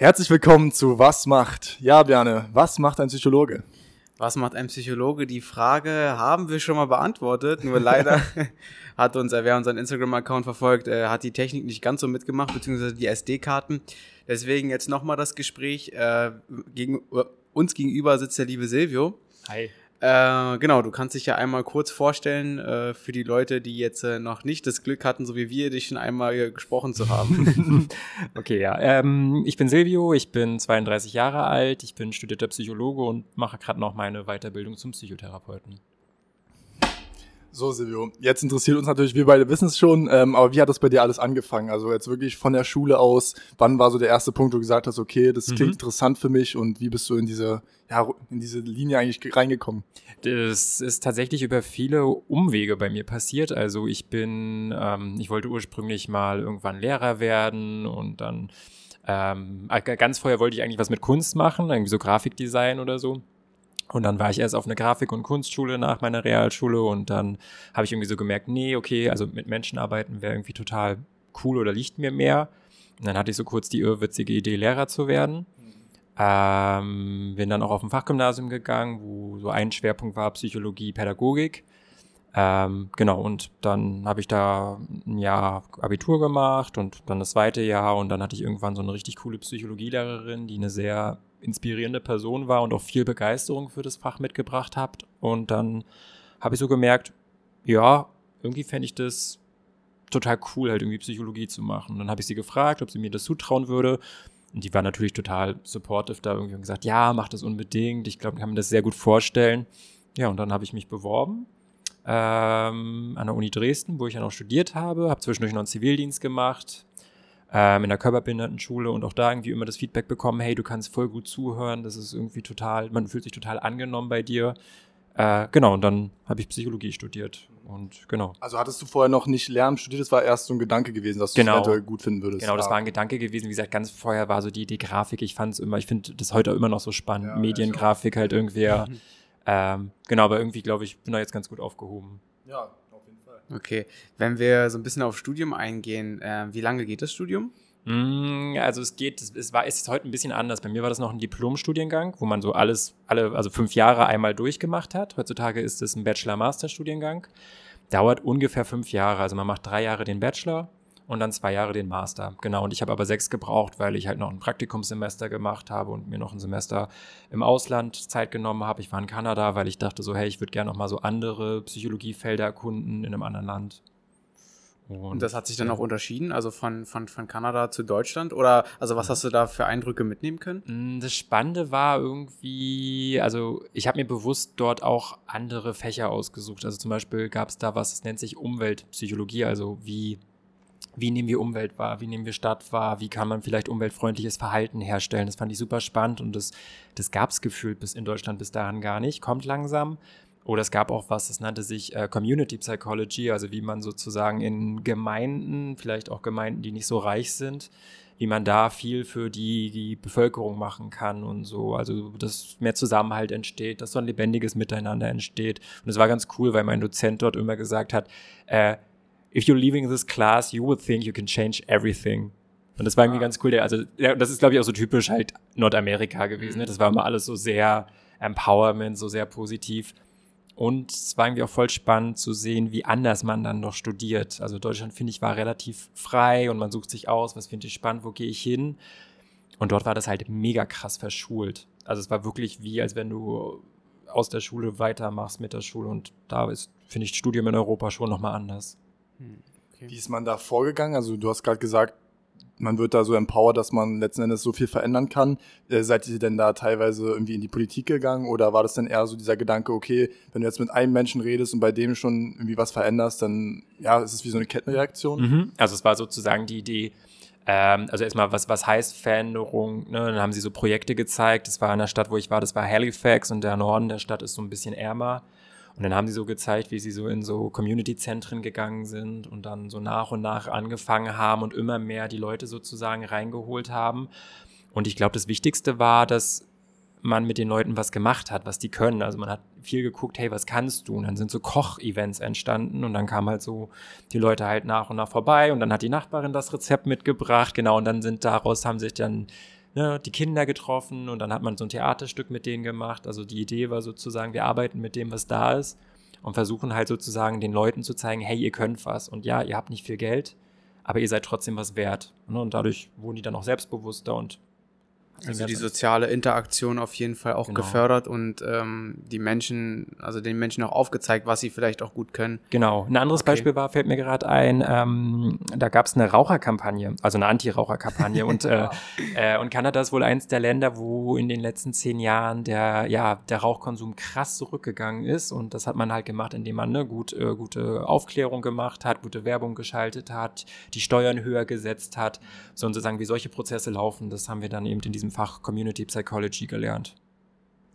Herzlich willkommen zu Was macht? Ja, Björne, was macht ein Psychologe? Was macht ein Psychologe? Die Frage haben wir schon mal beantwortet, nur leider hat uns, wer unseren Instagram-Account verfolgt, äh, hat die Technik nicht ganz so mitgemacht, beziehungsweise die SD-Karten. Deswegen jetzt nochmal das Gespräch. Äh, gegen, uns gegenüber sitzt der liebe Silvio. Hi. Äh, genau, du kannst dich ja einmal kurz vorstellen äh, für die Leute, die jetzt äh, noch nicht das Glück hatten, so wie wir, dich schon einmal gesprochen zu haben. okay, ja. Ähm, ich bin Silvio, ich bin 32 Jahre alt, ich bin studierter Psychologe und mache gerade noch meine Weiterbildung zum Psychotherapeuten. So, Silvio, jetzt interessiert uns natürlich, wir beide wissen es schon, ähm, aber wie hat das bei dir alles angefangen? Also jetzt wirklich von der Schule aus, wann war so der erste Punkt, wo du gesagt hast, okay, das klingt mhm. interessant für mich und wie bist du in diese, ja, in diese Linie eigentlich reingekommen? Das ist tatsächlich über viele Umwege bei mir passiert. Also ich bin, ähm, ich wollte ursprünglich mal irgendwann Lehrer werden und dann ähm, ganz vorher wollte ich eigentlich was mit Kunst machen, irgendwie so Grafikdesign oder so. Und dann war ich erst auf eine Grafik- und Kunstschule nach meiner Realschule und dann habe ich irgendwie so gemerkt, nee, okay, also mit Menschen arbeiten wäre irgendwie total cool oder liegt mir mehr. Und dann hatte ich so kurz die irrwitzige Idee, Lehrer zu werden. Ähm, bin dann auch auf ein Fachgymnasium gegangen, wo so ein Schwerpunkt war Psychologie, Pädagogik. Ähm, genau, und dann habe ich da ein Jahr Abitur gemacht und dann das zweite Jahr und dann hatte ich irgendwann so eine richtig coole Psychologielehrerin, die eine sehr inspirierende Person war und auch viel Begeisterung für das Fach mitgebracht habt. Und dann habe ich so gemerkt, ja, irgendwie fände ich das total cool, halt irgendwie Psychologie zu machen. Und dann habe ich sie gefragt, ob sie mir das zutrauen würde. Und die war natürlich total supportive da irgendwie und gesagt, ja, mach das unbedingt. Ich glaube, ich kann mir das sehr gut vorstellen. Ja, und dann habe ich mich beworben ähm, an der Uni Dresden, wo ich ja noch studiert habe, habe zwischendurch noch einen Zivildienst gemacht, ähm, in der Körperbehindertenschule und auch da irgendwie immer das Feedback bekommen, hey, du kannst voll gut zuhören, das ist irgendwie total, man fühlt sich total angenommen bei dir. Äh, genau, und dann habe ich Psychologie studiert und genau. Also hattest du vorher noch nicht Lärm studiert, das war erst so ein Gedanke gewesen, dass du genau. es gut finden würdest. Genau, das ah. war ein Gedanke gewesen. Wie gesagt, ganz vorher war so die Idee Grafik. Ich fand es immer, ich finde das heute immer noch so spannend. Ja, Mediengrafik halt irgendwie. ähm, genau, aber irgendwie glaube ich, bin da jetzt ganz gut aufgehoben. Ja, Okay, wenn wir so ein bisschen auf Studium eingehen, äh, wie lange geht das Studium? Mm, also es geht, es war, ist heute ein bisschen anders. Bei mir war das noch ein Diplomstudiengang, wo man so alles, alle, also fünf Jahre einmal durchgemacht hat. Heutzutage ist es ein Bachelor-Master-Studiengang. Dauert ungefähr fünf Jahre. Also man macht drei Jahre den Bachelor und dann zwei Jahre den Master. Genau, und ich habe aber sechs gebraucht, weil ich halt noch ein Praktikumssemester gemacht habe und mir noch ein Semester im Ausland Zeit genommen habe. Ich war in Kanada, weil ich dachte so, hey, ich würde gerne noch mal so andere Psychologiefelder erkunden in einem anderen Land. Und, das hat sich dann auch unterschieden, also von, von, von Kanada zu Deutschland? Oder also was hast du da für Eindrücke mitnehmen können? Mm, das Spannende war irgendwie, also ich habe mir bewusst dort auch andere Fächer ausgesucht. Also zum Beispiel gab es da was, das nennt sich Umweltpsychologie, also wie wie nehmen wir Umwelt wahr, wie nehmen wir Stadt wahr, wie kann man vielleicht umweltfreundliches Verhalten herstellen. Das fand ich super spannend und das, das gab es gefühlt bis in Deutschland bis dahin gar nicht, kommt langsam. Oder es gab auch was, das nannte sich äh, Community Psychology, also wie man sozusagen in Gemeinden, vielleicht auch Gemeinden, die nicht so reich sind, wie man da viel für die, die Bevölkerung machen kann und so. Also, dass mehr Zusammenhalt entsteht, dass so ein lebendiges Miteinander entsteht. Und es war ganz cool, weil mein Dozent dort immer gesagt hat, äh, if you're leaving this class, you would think you can change everything. Und das war irgendwie ah. ganz cool. Der, also, ja, das ist, glaube ich, auch so typisch halt Nordamerika gewesen. Ne? Das war immer alles so sehr Empowerment, so sehr positiv. Und es war irgendwie auch voll spannend zu sehen, wie anders man dann noch studiert. Also Deutschland, finde ich, war relativ frei und man sucht sich aus, was finde ich spannend, wo gehe ich hin. Und dort war das halt mega krass verschult. Also es war wirklich wie, als wenn du aus der Schule weitermachst mit der Schule. Und da ist, finde ich, Studium in Europa schon nochmal anders. Okay. Wie ist man da vorgegangen? Also du hast gerade gesagt, man wird da so empowered, dass man letzten Endes so viel verändern kann. Äh, seid ihr denn da teilweise irgendwie in die Politik gegangen oder war das denn eher so dieser Gedanke, okay, wenn du jetzt mit einem Menschen redest und bei dem schon irgendwie was veränderst, dann ja, ist es wie so eine Kettenreaktion? Mhm. Also es war sozusagen die Idee, ähm, also erstmal, was, was heißt Veränderung? Ne? Dann haben sie so Projekte gezeigt. Das war in der Stadt, wo ich war, das war Halifax und der Norden der Stadt ist so ein bisschen ärmer. Und dann haben sie so gezeigt, wie sie so in so Community-Zentren gegangen sind und dann so nach und nach angefangen haben und immer mehr die Leute sozusagen reingeholt haben. Und ich glaube, das Wichtigste war, dass man mit den Leuten was gemacht hat, was die können. Also man hat viel geguckt, hey, was kannst du? Und dann sind so Koch-Events entstanden und dann kamen halt so die Leute halt nach und nach vorbei und dann hat die Nachbarin das Rezept mitgebracht, genau, und dann sind daraus haben sich dann ne, die Kinder getroffen und dann hat man so ein Theaterstück mit denen gemacht. Also die Idee war sozusagen, wir arbeiten mit dem, was da ist und versuchen halt sozusagen den Leuten zu zeigen, hey, ihr könnt was und ja, ihr habt nicht viel Geld, aber ihr seid trotzdem was wert. Ne? Und dadurch wurden die dann auch selbstbewusster und also die soziale Interaktion auf jeden Fall auch genau. gefördert und ähm, die Menschen, also den Menschen auch aufgezeigt, was sie vielleicht auch gut können. Genau. Ein anderes okay. Beispiel war, fällt mir gerade ein, ähm, da gab es eine Raucherkampagne, also eine Anti-Raucherkampagne und, äh, äh, und Kanada ist wohl eins der Länder, wo in den letzten zehn Jahren der, ja, der Rauchkonsum krass zurückgegangen ist und das hat man halt gemacht, indem man ne, gut, äh, gute Aufklärung gemacht hat, gute Werbung geschaltet hat, die Steuern höher gesetzt hat, so und sozusagen, wie solche Prozesse laufen, das haben wir dann eben in diesem Fach Community Psychology gelernt.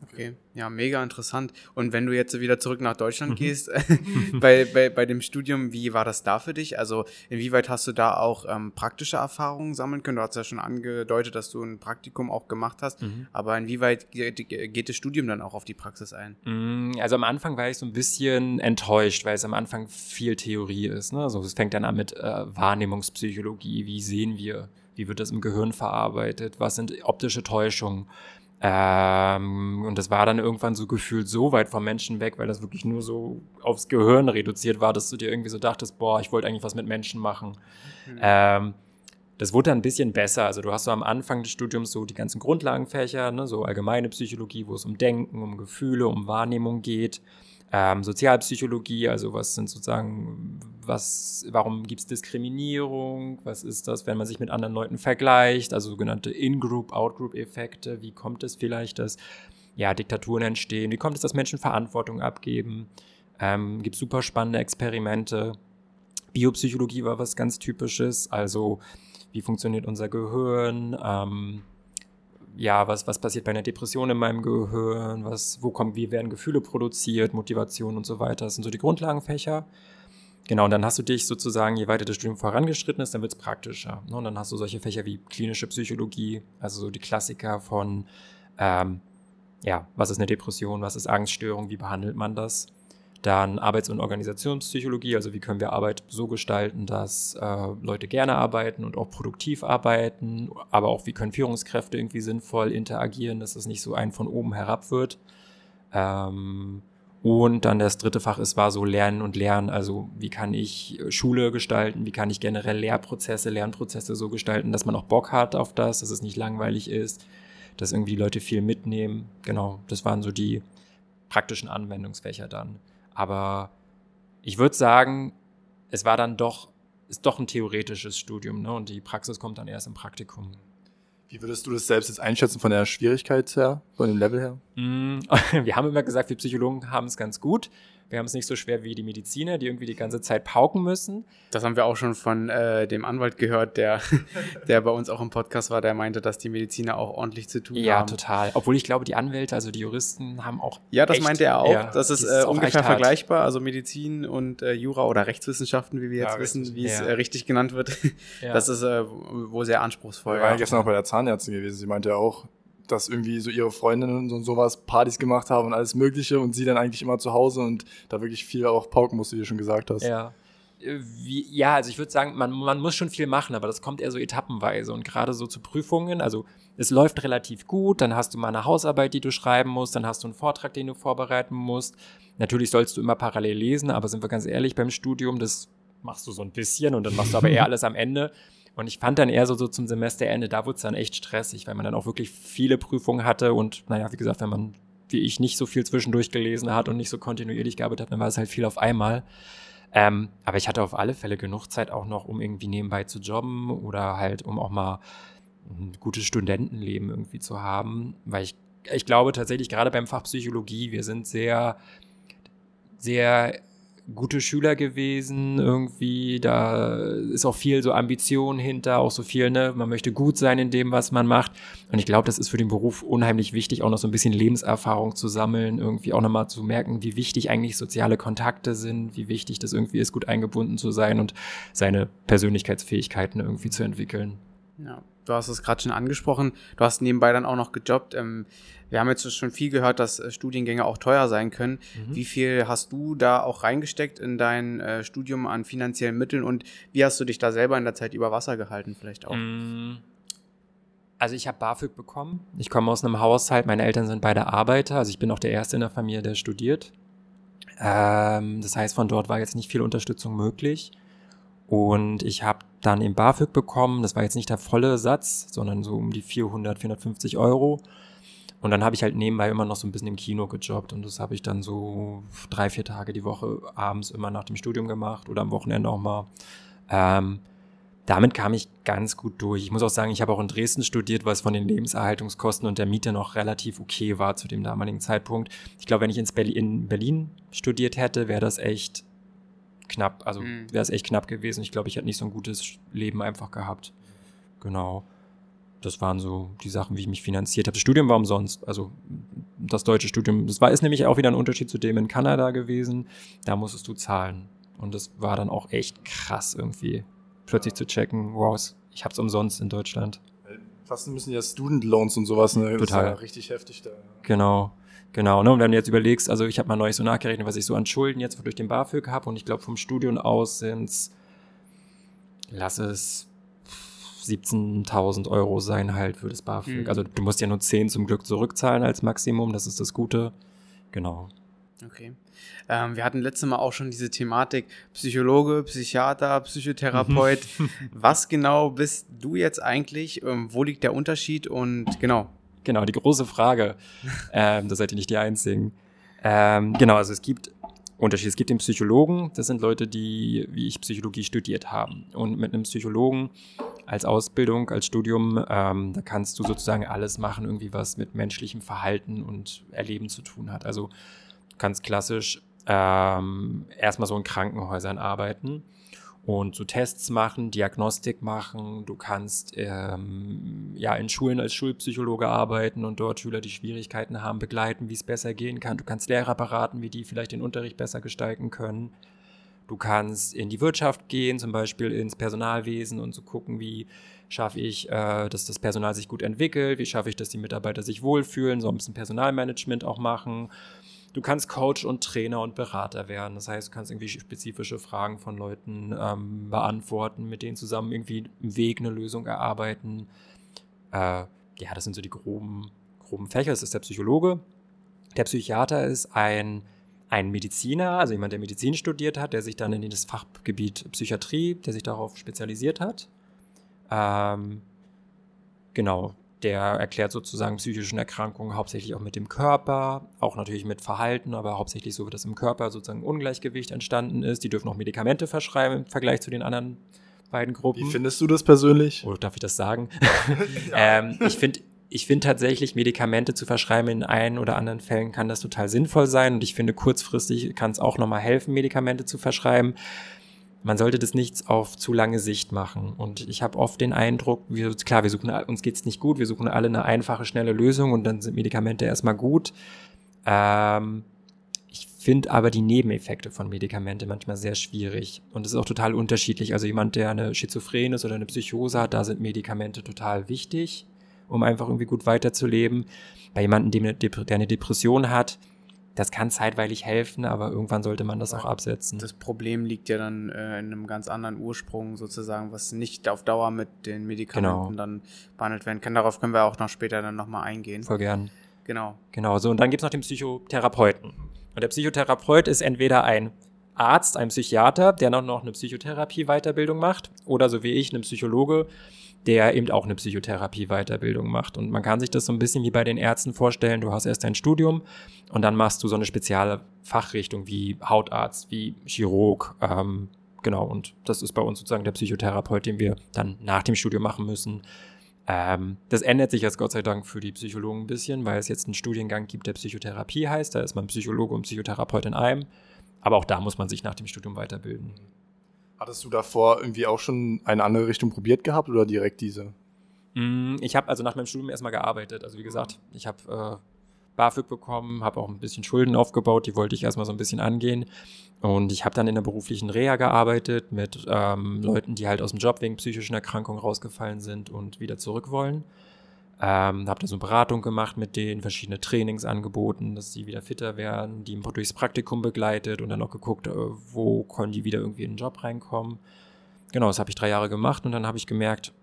Okay, ja, mega interessant. Und wenn du jetzt wieder zurück nach Deutschland mhm. gehst, bei, bei, bei dem Studium, wie war das da für dich? Also inwieweit hast du da auch ähm, praktische Erfahrungen sammeln können? Du hast ja schon angedeutet, dass du ein Praktikum auch gemacht hast, mhm. aber inwieweit geht, geht, das Studium dann auch auf die Praxis ein? Mm, also am Anfang war ich so ein bisschen enttäuscht, weil es am Anfang viel Theorie ist. Ne? Also es fängt dann an mit äh, Wahrnehmungspsychologie, wie sehen wir wie wird das im Gehirn verarbeitet? Was sind optische Täuschungen? Ähm, und das war dann irgendwann so gefühlt so weit vom Menschen weg, weil das wirklich nur so aufs Gehirn reduziert war, dass du dir irgendwie so dachtest, boah, ich wollte eigentlich was mit Menschen machen. Mhm. Ähm, das wurde dann ein bisschen besser. Also du hast so am Anfang des Studiums so die ganzen Grundlagenfächer, ne, so allgemeine Psychologie, wo es um Denken, um Gefühle, um Wahrnehmung geht ähm, Sozialpsychologie, also was sind sozusagen, was, warum gibt es Diskriminierung, was ist das, wenn man sich mit anderen Leuten vergleicht, also sogenannte In-Group, Out-Group-Effekte, wie kommt es vielleicht, dass ja, Diktaturen entstehen, wie kommt es, dass Menschen Verantwortung abgeben, ähm, gibt super spannende Experimente. Biopsychologie war was ganz Typisches, also wie funktioniert unser Gehirn, ähm, ja, was, was passiert bei einer Depression in meinem Gehirn, was, wo kommen, wie werden Gefühle produziert, Motivation und so weiter. Das sind so die Grundlagenfächer. Genau, und dann hast du dich sozusagen, je weiter das Studium vorangeschritten ist, dann wird es praktischer. Ne? Und dann hast du solche Fächer wie klinische Psychologie, also so die Klassiker von, ähm, ja, was ist eine Depression, was ist Angststörung, wie behandelt man das? Dann Arbeits- und Organisationspsychologie, also wie können wir Arbeit so gestalten, dass äh, Leute gerne arbeiten und auch produktiv arbeiten, aber auch wie können Führungskräfte irgendwie sinnvoll interagieren, dass es nicht so ein von oben herab wird. Ähm, und dann das dritte Fach ist, war so Lernen und Lernen. Also wie kann ich Schule gestalten, wie kann ich generell Lehrprozesse, Lernprozesse so gestalten, dass man auch Bock hat auf das, dass es nicht langweilig ist, dass irgendwie Leute viel mitnehmen. Genau, das waren so die praktischen Anwendungsfächer dann. Aber ich würde sagen, es war dann doch, ist doch ein theoretisches Studium, ne? Und die Praxis kommt dann erst im Praktikum. Wie würdest du das selbst jetzt einschätzen von der Schwierigkeit her, von dem Level her? Mm, wir haben immer gesagt, wir Psychologen haben es ganz gut. Wir haben es nicht so schwer wie die Mediziner, die irgendwie die ganze Zeit pauken müssen. Das haben wir auch schon von äh, dem Anwalt gehört, der, der bei uns auch im Podcast war, der meinte, dass die Mediziner auch ordentlich zu tun ja, haben. Ja, total. Obwohl ich glaube, die Anwälte, also die Juristen, haben auch. Ja, das echt, meinte er auch. Ja, das ist, äh, ungefähr vergleichbar. Also Medizin und äh, Jura oder Rechtswissenschaften, wie wir jetzt ja, wissen, wie es äh, richtig genannt wird. Das ist äh, wohl sehr anspruchsvoll. Wir waren gestern auch bei der Zahnärztin gewesen. Sie meinte ja auch, dass irgendwie so ihre Freundinnen und sowas Partys gemacht haben und alles Mögliche und sie dann eigentlich immer zu Hause und da wirklich viel auch pauken musste, wie du schon gesagt hast. Ja. Äh, wie, ja, also ich würde sagen, man, man muss schon viel machen, aber das kommt eher so etappenweise und gerade so zu Prüfungen, also es läuft relativ gut, dann hast du mal eine Hausarbeit, die du schreiben musst, dann hast du einen Vortrag, den du vorbereiten musst. Natürlich sollst du immer parallel lesen, aber sind wir ganz ehrlich, beim Studium, das machst du so ein bisschen und dann machst du aber eher alles am Ende. Und ich fand dann eher so, so zum Semesterende, da wurde es dann echt stressig, weil man dann auch wirklich viele Prüfungen hatte und naja, wie gesagt, wenn man wie ich nicht so viel zwischendurch gelesen hat und nicht so kontinuierlich gearbeitet hat, dann war es halt viel auf einmal. Ähm, aber ich hatte auf alle Fälle genug Zeit auch noch, um irgendwie nebenbei zu jobben oder halt, um auch mal ein gutes Studentenleben irgendwie zu haben, weil ich, ich glaube tatsächlich gerade beim Fach Psychologie, wir sind sehr, sehr gute Schüler gewesen, irgendwie, da ist auch viel so Ambition hinter, auch so viel, ne, man möchte gut sein in dem, was man macht. Und ich glaube, das ist für den Beruf unheimlich wichtig, auch noch so ein bisschen Lebenserfahrung zu sammeln, irgendwie auch nochmal zu merken, wie wichtig eigentlich soziale Kontakte sind, wie wichtig das irgendwie ist, gut eingebunden zu sein und seine Persönlichkeitsfähigkeiten irgendwie zu entwickeln. Ja, du hast es gerade schon angesprochen. Du hast nebenbei dann auch noch gejobbt. Ähm, wir haben jetzt schon viel gehört, dass äh, Studiengänge auch teuer sein können. Mhm. Wie viel hast du da auch reingesteckt in dein äh, Studium an finanziellen Mitteln und wie hast du dich da selber in der Zeit über Wasser gehalten vielleicht auch? Mm. Also ich habe BAföG bekommen. Ich komme aus einem Haushalt, meine Eltern sind beide Arbeiter, also ich bin auch der Erste in der Familie, der studiert. Ähm, das heißt, von dort war jetzt nicht viel Unterstützung möglich. Und ich habe dann im BAföG bekommen, das war jetzt nicht der volle Satz, sondern so um die 400, 450 Euro. Und dann habe ich halt nebenbei immer noch so ein bisschen im Kino gejobbt und das habe ich dann so drei, vier Tage die Woche abends immer nach dem Studium gemacht oder am Wochenende auch mal. Ähm, damit kam ich ganz gut durch. Ich muss auch sagen, ich habe auch in Dresden studiert, was von den Lebenserhaltungskosten und der Miete noch relativ okay war zu dem damaligen Zeitpunkt. Ich glaube, wenn ich ins Berlin, in Berlin studiert hätte, wäre das echt knapp. Also mhm. wäre es echt knapp gewesen. Ich glaube, ich hätte nicht so ein gutes Leben einfach gehabt. Genau. Das waren so die Sachen, wie ich mich finanziert habe. Das Studium war umsonst. Also das deutsche Studium, das war ist nämlich auch wieder ein Unterschied zu dem in Kanada gewesen. Da musstest du zahlen. Und das war dann auch echt krass irgendwie plötzlich zu checken, wow, ich hab's umsonst in Deutschland. Fast müssen ja Student Loans und sowas, ne? Total. Das ist ja richtig heftig da. Genau. Genau, ne? Und wenn du jetzt überlegst, also ich habe mal neulich so nachgerechnet, was ich so an Schulden jetzt durch den BAföG habe und ich glaube vom Studium aus sind's, lass es 17.000 Euro sein halt für das BAföG. Mhm. Also du musst ja nur 10 zum Glück zurückzahlen als Maximum, das ist das Gute. Genau. Okay. Ähm, wir hatten letztes Mal auch schon diese Thematik Psychologe, Psychiater, Psychotherapeut. Was genau bist du jetzt eigentlich? Ähm, wo liegt der Unterschied? Und genau. Genau, die große Frage. ähm, da seid ihr nicht die Einzigen. Ähm, genau, also es gibt Unterschiede. Es gibt den Psychologen, das sind Leute, die, wie ich, Psychologie studiert haben. Und mit einem Psychologen als Ausbildung, als Studium, ähm, da kannst du sozusagen alles machen, irgendwie was mit menschlichem Verhalten und Erleben zu tun hat. Also ganz klassisch ähm, erstmal so in Krankenhäusern arbeiten und so Tests machen, Diagnostik machen. Du kannst ähm, ja in Schulen als Schulpsychologe arbeiten und dort Schüler, die Schwierigkeiten haben, begleiten, wie es besser gehen kann. Du kannst Lehrer beraten, wie die vielleicht den Unterricht besser gestalten können. Du kannst in die Wirtschaft gehen, zum Beispiel ins Personalwesen und so gucken, wie schaffe ich, äh, dass das Personal sich gut entwickelt, wie schaffe ich, dass die Mitarbeiter sich wohlfühlen, so ein bisschen Personalmanagement auch machen. Du kannst Coach und Trainer und Berater werden. Das heißt, du kannst irgendwie spezifische Fragen von Leuten ähm, beantworten, mit denen zusammen irgendwie einen Weg, eine Lösung erarbeiten. Äh, ja, das sind so die groben, groben Fächer. Das ist der Psychologe. Der Psychiater ist ein, ein Mediziner, also jemand, der Medizin studiert hat, der sich dann in das Fachgebiet Psychiatrie, der sich darauf spezialisiert hat. Ähm, genau, der erklärt sozusagen psychischen Erkrankungen hauptsächlich auch mit dem Körper, auch natürlich mit Verhalten, aber hauptsächlich so, dass im Körper sozusagen Ungleichgewicht entstanden ist. Die dürfen auch Medikamente verschreiben im Vergleich zu den anderen beiden Gruppen. Wie findest du das persönlich? Oder darf ich das sagen? ähm, ich finde ich finde tatsächlich, Medikamente zu verschreiben in einen oder anderen Fällen kann das total sinnvoll sein. Und ich finde, kurzfristig kann es auch nochmal helfen, Medikamente zu verschreiben man sollte das nicht auf zu lange Sicht machen. Und ich habe oft den Eindruck, wir, klar, wir suchen, uns geht's nicht gut, wir suchen alle eine einfache, schnelle Lösung und dann sind Medikamente erstmal gut. Ähm, ich finde aber die Nebeneffekte von Medikamenten manchmal sehr schwierig. Und es ist auch total unterschiedlich. Also jemand, der eine Schizophren ist oder eine Psychose hat, da sind Medikamente total wichtig, um einfach irgendwie gut weiterzuleben. Bei jemandem, der eine Depression hat, das kann zeitweilig helfen, aber irgendwann sollte man das auch absetzen. Das Problem liegt ja dann äh, in einem ganz anderen Ursprung sozusagen, was nicht auf Dauer mit den Medikamenten genau. dann behandelt werden kann. Darauf können wir auch noch später dann nochmal eingehen. Voll gern. Genau. Genau, so und dann gibt es noch den Psychotherapeuten. Und der Psychotherapeut ist entweder ein Arzt, ein Psychiater, der noch eine Psychotherapie-Weiterbildung macht, oder so wie ich, ein Psychologe, der eben auch eine Psychotherapie-Weiterbildung macht. Und man kann sich das so ein bisschen wie bei den Ärzten vorstellen. Du hast erst dein Studium und dann machst du so eine spezielle Fachrichtung wie Hautarzt, wie Chirurg. Ähm, genau, und das ist bei uns sozusagen der Psychotherapeut, den wir dann nach dem Studium machen müssen. Ähm, das ändert sich jetzt Gott sei Dank für die Psychologen ein bisschen, weil es jetzt einen Studiengang gibt, der Psychotherapie heißt. Da ist man Psychologe und Psychotherapeut in einem. Aber auch da muss man sich nach dem Studium weiterbilden. Hattest du davor irgendwie auch schon eine andere Richtung probiert gehabt oder direkt diese? Mm, ich habe also nach meinem Studium erstmal gearbeitet. Also wie gesagt, ich habe äh, BAföG bekommen, habe auch ein bisschen Schulden aufgebaut, die wollte ich erstmal so ein bisschen angehen. Und ich habe dann in der beruflichen Reha gearbeitet mit ähm, Leuten, die halt aus dem Job wegen psychischen Erkrankungen rausgefallen sind und wieder zurück wollen. Ähm, habe da so eine Beratung gemacht mit denen, verschiedene Trainings angeboten, dass sie wieder fitter werden, die durchs Praktikum begleitet und dann auch geguckt, äh, wo können die wieder irgendwie in den Job reinkommen. Genau, das habe ich drei Jahre gemacht und dann habe ich gemerkt,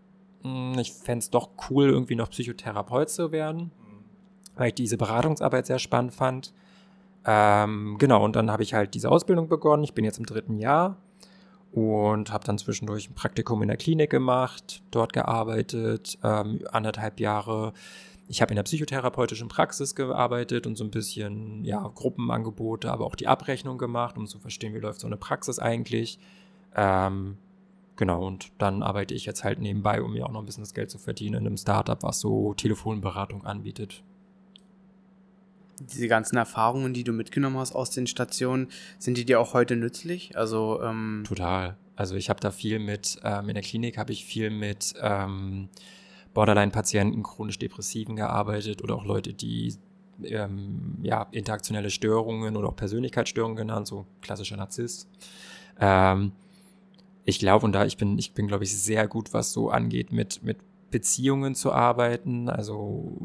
hm, ich fände es doch cool, irgendwie noch Psychotherapeut zu werden, weil ich diese Beratungsarbeit sehr spannend fand. Ähm, genau, und dann habe ich halt diese Ausbildung begonnen. Ich bin jetzt im dritten Jahr und habe dann zwischendurch ein Praktikum in der Klinik gemacht, dort gearbeitet, ähm, anderthalb Jahre. Ich habe in der psychotherapeutischen Praxis gearbeitet und so ein bisschen ja, Gruppenangebote, aber auch die Abrechnung gemacht, um zu verstehen, wie läuft so eine Praxis eigentlich. Ähm, genau, und dann arbeite ich jetzt halt nebenbei, um mir auch noch ein bisschen das Geld zu verdienen in einem Startup, was so Telefonberatung anbietet diese ganzen Erfahrungen, die du mitgenommen hast aus den Stationen, sind die dir auch heute nützlich? Also ähm total. Also ich habe da viel mit ähm, in der Klinik habe ich viel mit ähm, Borderline-Patienten, chronisch Depressiven gearbeitet oder auch Leute, die ähm, ja interaktionelle Störungen oder auch Persönlichkeitsstörungen genannt, so klassischer Narzisst. Ähm, ich glaube und da ich bin ich bin glaube ich sehr gut, was so angeht mit mit Beziehungen zu arbeiten, also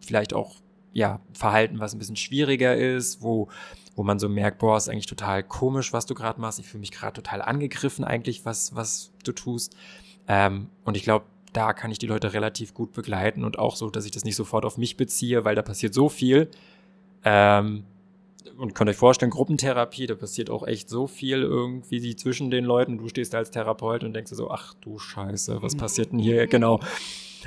vielleicht auch ja, Verhalten, was ein bisschen schwieriger ist, wo, wo man so merkt, boah, ist eigentlich total komisch, was du gerade machst. Ich fühle mich gerade total angegriffen eigentlich, was, was du tust. Ähm, und ich glaube, da kann ich die Leute relativ gut begleiten und auch so, dass ich das nicht sofort auf mich beziehe, weil da passiert so viel. Ähm, und könnt euch vorstellen, Gruppentherapie, da passiert auch echt so viel irgendwie zwischen den Leuten. Du stehst da als Therapeut und denkst dir so, ach du Scheiße, was passiert denn hier? Genau.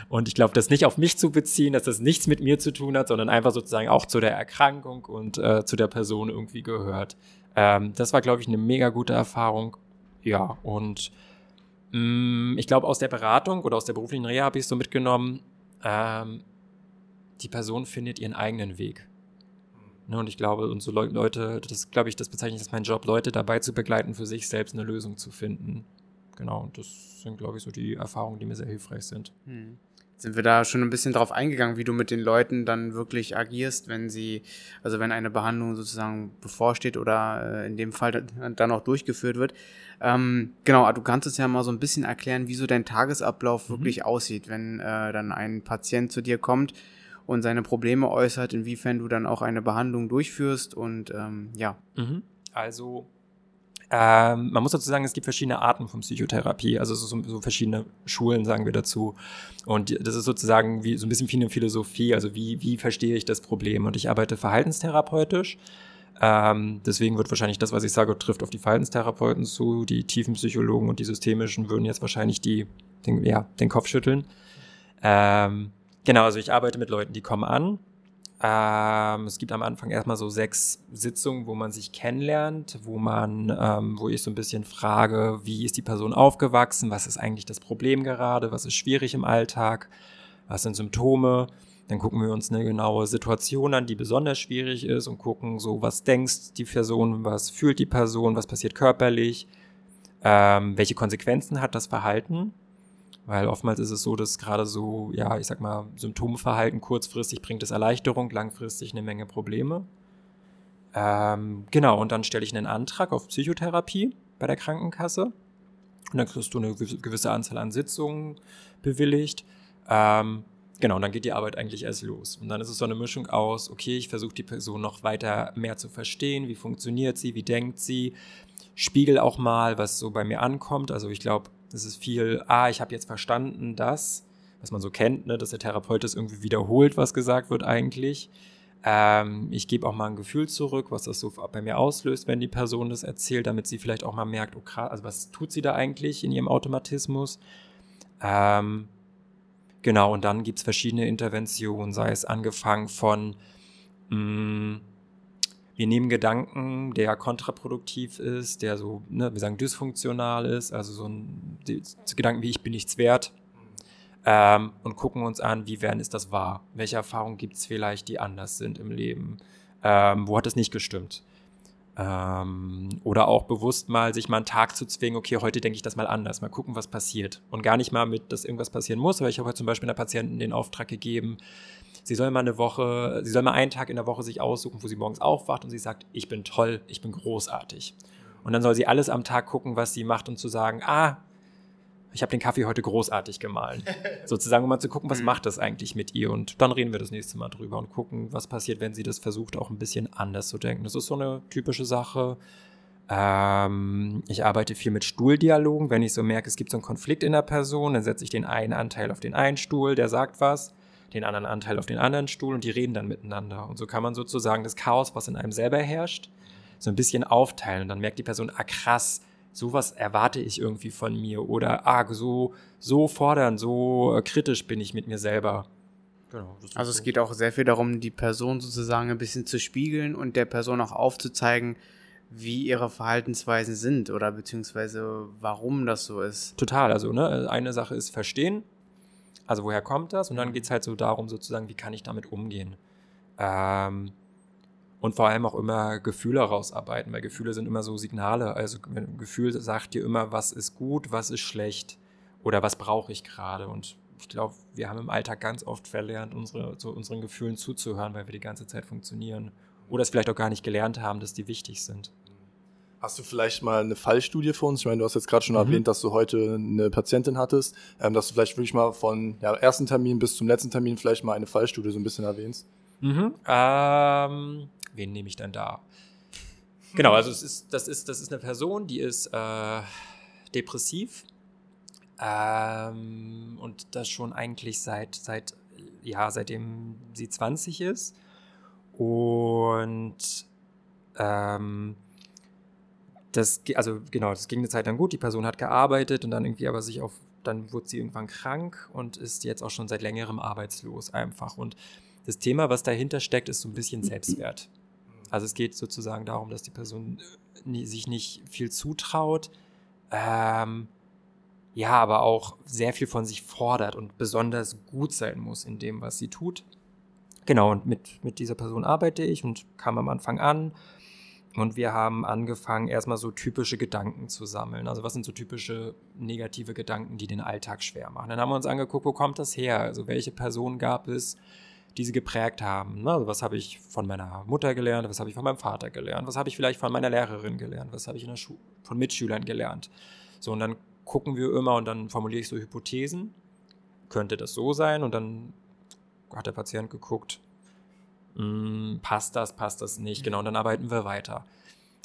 Und ich glaube, das nicht auf mich zu beziehen, dass das nichts mit mir zu tun hat, sondern einfach sozusagen auch zu der Erkrankung und äh, zu der Person irgendwie gehört. Ähm, das war, glaube ich, eine mega gute Erfahrung. Ja, und mh, mm, ich glaube, aus der Beratung oder aus der beruflichen Reha habe ich so mitgenommen, ähm, die Person findet ihren eigenen Weg. Ne, und ich glaube, und so Leute, das glaube ich, das bezeichne ich als mein Job, Leute dabei zu begleiten, für sich selbst eine Lösung zu finden. Genau, und das sind, glaube ich, so die Erfahrungen, die mir sehr hilfreich sind. Hm. Sind wir da schon ein bisschen drauf eingegangen, wie du mit den Leuten dann wirklich agierst, wenn sie, also wenn eine Behandlung sozusagen bevorsteht oder äh, in dem Fall dann auch durchgeführt wird. Ähm, genau, du kannst es ja mal so ein bisschen erklären, wie so dein Tagesablauf mhm. wirklich aussieht, wenn äh, dann ein Patient zu dir kommt und seine Probleme äußert, inwiefern du dann auch eine Behandlung durchführst und ähm, ja. Mhm. Also ähm, man muss dazu sagen, es gibt verschiedene Arten von Psychotherapie, also so, so, verschiedene Schulen, sagen wir dazu. Und das ist sozusagen wie so ein bisschen wie eine Philosophie, also wie, wie verstehe ich das Problem? Und ich arbeite verhaltenstherapeutisch. Ähm, deswegen wird wahrscheinlich das, was ich sage, trifft auf die Verhaltenstherapeuten zu. Die tiefen Psychologen und die systemischen würden jetzt wahrscheinlich die, den, ja, den Kopf schütteln. Ähm, genau, also ich arbeite mit Leuten, die kommen an, ähm, es gibt am Anfang erstmal so sechs Sitzungen, wo man sich kennenlernt, wo man, ähm, wo ich so ein bisschen frage, wie ist die Person aufgewachsen, was ist eigentlich das Problem gerade, was ist schwierig im Alltag, was sind Symptome. Dann gucken wir uns eine genaue Situation an, die besonders schwierig ist und gucken so, was denkst die Person, was fühlt die Person, was passiert körperlich, ähm, welche Konsequenzen hat das Verhalten weil oftmals ist es so, dass gerade so, ja, ich sag mal, Symptomverhalten kurzfristig bringt es Erleichterung, langfristig eine Menge Probleme. Ähm, genau, und dann stelle ich einen Antrag auf Psychotherapie bei der Krankenkasse. Und dann kriegst du eine gewisse Anzahl an Sitzungen bewilligt. Ähm, genau, und dann geht die Arbeit eigentlich erst los. Und dann ist es so eine Mischung aus, okay, ich versuche die Person noch weiter mehr zu verstehen, wie funktioniert sie, wie denkt sie, spiegel auch mal, was so bei mir ankommt. Also ich glaube, es ist viel, ah, ich habe jetzt verstanden, dass, was man so kennt, ne, dass der Therapeut das irgendwie wiederholt, was gesagt wird eigentlich. Ähm, ich gebe auch mal ein Gefühl zurück, was das so bei mir auslöst, wenn die Person das erzählt, damit sie vielleicht auch mal merkt, oh krass, also was tut sie da eigentlich in ihrem Automatismus? Ähm, genau, und dann gibt es verschiedene Interventionen, sei es angefangen von mh, mm, wir nehmen Gedanken, der kontraproduktiv ist, der so, ne, wir sagen, dysfunktional ist, also so ein Gedanken wie ich bin nichts wert, ähm, und gucken uns an, wie werden ist das wahr? Welche Erfahrungen gibt es vielleicht, die anders sind im Leben? Ähm, wo hat es nicht gestimmt? Ähm, oder auch bewusst mal sich mal einen Tag zu zwingen, okay, heute denke ich das mal anders, mal gucken, was passiert. Und gar nicht mal mit, dass irgendwas passieren muss, aber ich habe heute zum Beispiel einer Patienten den Auftrag gegeben, sie soll mal eine Woche, sie soll mal einen Tag in der Woche sich aussuchen, wo sie morgens aufwacht und sie sagt, ich bin toll, ich bin großartig. Und dann soll sie alles am Tag gucken, was sie macht und zu sagen, ah, ich habe den Kaffee heute großartig gemahlen. Sozusagen, um mal zu gucken, was mhm. macht das eigentlich mit ihr. Und dann reden wir das nächste Mal drüber und gucken, was passiert, wenn sie das versucht, auch ein bisschen anders zu denken. Das ist so eine typische Sache. Ähm, ich arbeite viel mit Stuhldialogen. Wenn ich so merke, es gibt so einen Konflikt in der Person, dann setze ich den einen Anteil auf den einen Stuhl, der sagt was, den anderen Anteil auf den anderen Stuhl und die reden dann miteinander. Und so kann man sozusagen das Chaos, was in einem selber herrscht, so ein bisschen aufteilen. Und dann merkt die Person, ah krass, sowas erwarte ich irgendwie von mir. Oder ah, so, so fordern, so äh, kritisch bin ich mit mir selber. Genau, also es geht auch sehr viel darum, die Person sozusagen ein bisschen zu spiegeln und der Person auch aufzuzeigen, wie ihre Verhaltensweisen sind oder beziehungsweise warum das so ist. Total, also ne, eine Sache ist verstehen, also woher kommt das? Und dann mhm. geht es halt so darum, sozusagen, wie kann ich damit umgehen? Ähm, und vor allem auch immer Gefühle rausarbeiten, weil Gefühle sind immer so Signale. Also ein Gefühl sagt dir immer, was ist gut, was ist schlecht oder was brauche ich gerade. Und ich glaube, wir haben im Alltag ganz oft verlernt, unsere, so unseren Gefühlen zuzuhören, weil wir die ganze Zeit funktionieren. Oder es vielleicht auch gar nicht gelernt haben, dass die wichtig sind. Hast du vielleicht mal eine Fallstudie für uns? Ich meine, du hast jetzt gerade schon mhm. erwähnt, dass du heute eine Patientin hattest, ähm, dass du vielleicht wirklich mal von ja, ersten Termin bis zum letzten Termin vielleicht mal eine Fallstudie so ein bisschen erwähnst. Mhm. Ähm, wen nehme ich denn da? Genau, also es ist, das, ist, das ist eine Person, die ist äh, depressiv, ähm, und das schon eigentlich seit, seit, ja, seitdem sie 20 ist. Und ähm, das, also genau, das ging eine Zeit lang gut. Die Person hat gearbeitet und dann irgendwie aber sich auf, dann wurde sie irgendwann krank und ist jetzt auch schon seit längerem arbeitslos einfach. Und das Thema, was dahinter steckt, ist so ein bisschen Selbstwert. Also es geht sozusagen darum, dass die Person äh, sich nicht viel zutraut, ähm, ja, aber auch sehr viel von sich fordert und besonders gut sein muss in dem, was sie tut. Genau, und mit, mit dieser Person arbeite ich und kam am Anfang an. Und wir haben angefangen, erstmal so typische Gedanken zu sammeln. Also was sind so typische negative Gedanken, die den Alltag schwer machen. Dann haben wir uns angeguckt, wo kommt das her? Also welche Personen gab es, die sie geprägt haben? Also was habe ich von meiner Mutter gelernt? Was habe ich von meinem Vater gelernt? Was habe ich vielleicht von meiner Lehrerin gelernt? Was habe ich in der von Mitschülern gelernt? So, und dann gucken wir immer und dann formuliere ich so Hypothesen. Könnte das so sein? Und dann hat der Patient geguckt, hm, passt das, passt das nicht? Genau, und dann arbeiten wir weiter.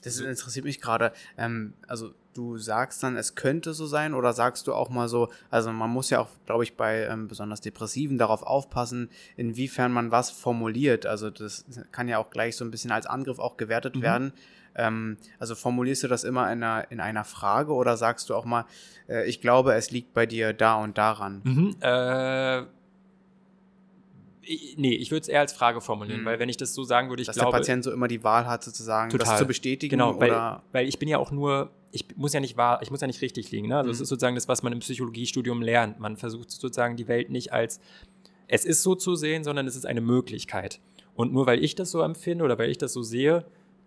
Das interessiert mich gerade. Ähm, also du sagst dann, es könnte so sein oder sagst du auch mal so, also man muss ja auch, glaube ich, bei ähm, besonders Depressiven darauf aufpassen, inwiefern man was formuliert. Also das kann ja auch gleich so ein bisschen als Angriff auch gewertet mhm. werden. Ähm, also formulierst du das immer in einer, in einer Frage oder sagst du auch mal, äh, ich glaube, es liegt bei dir da und daran? Mhm, äh, nee, ich würde es eher als Frage formulieren, mhm. weil wenn ich das so sagen würde, ich Dass glaube... Dass der Patient so immer die Wahl hat, sozusagen, total. das zu bestätigen genau, weil, oder... weil ich bin ja auch nur, ich muss ja nicht wahr, ich muss ja nicht richtig liegen. Ne? Also mhm. es ist sozusagen das, was man im Psychologiestudium lernt. Man versucht sozusagen die Welt nicht als es ist so zu sehen, sondern es ist eine Möglichkeit. Und nur weil ich das so empfinde oder weil ich das so sehe,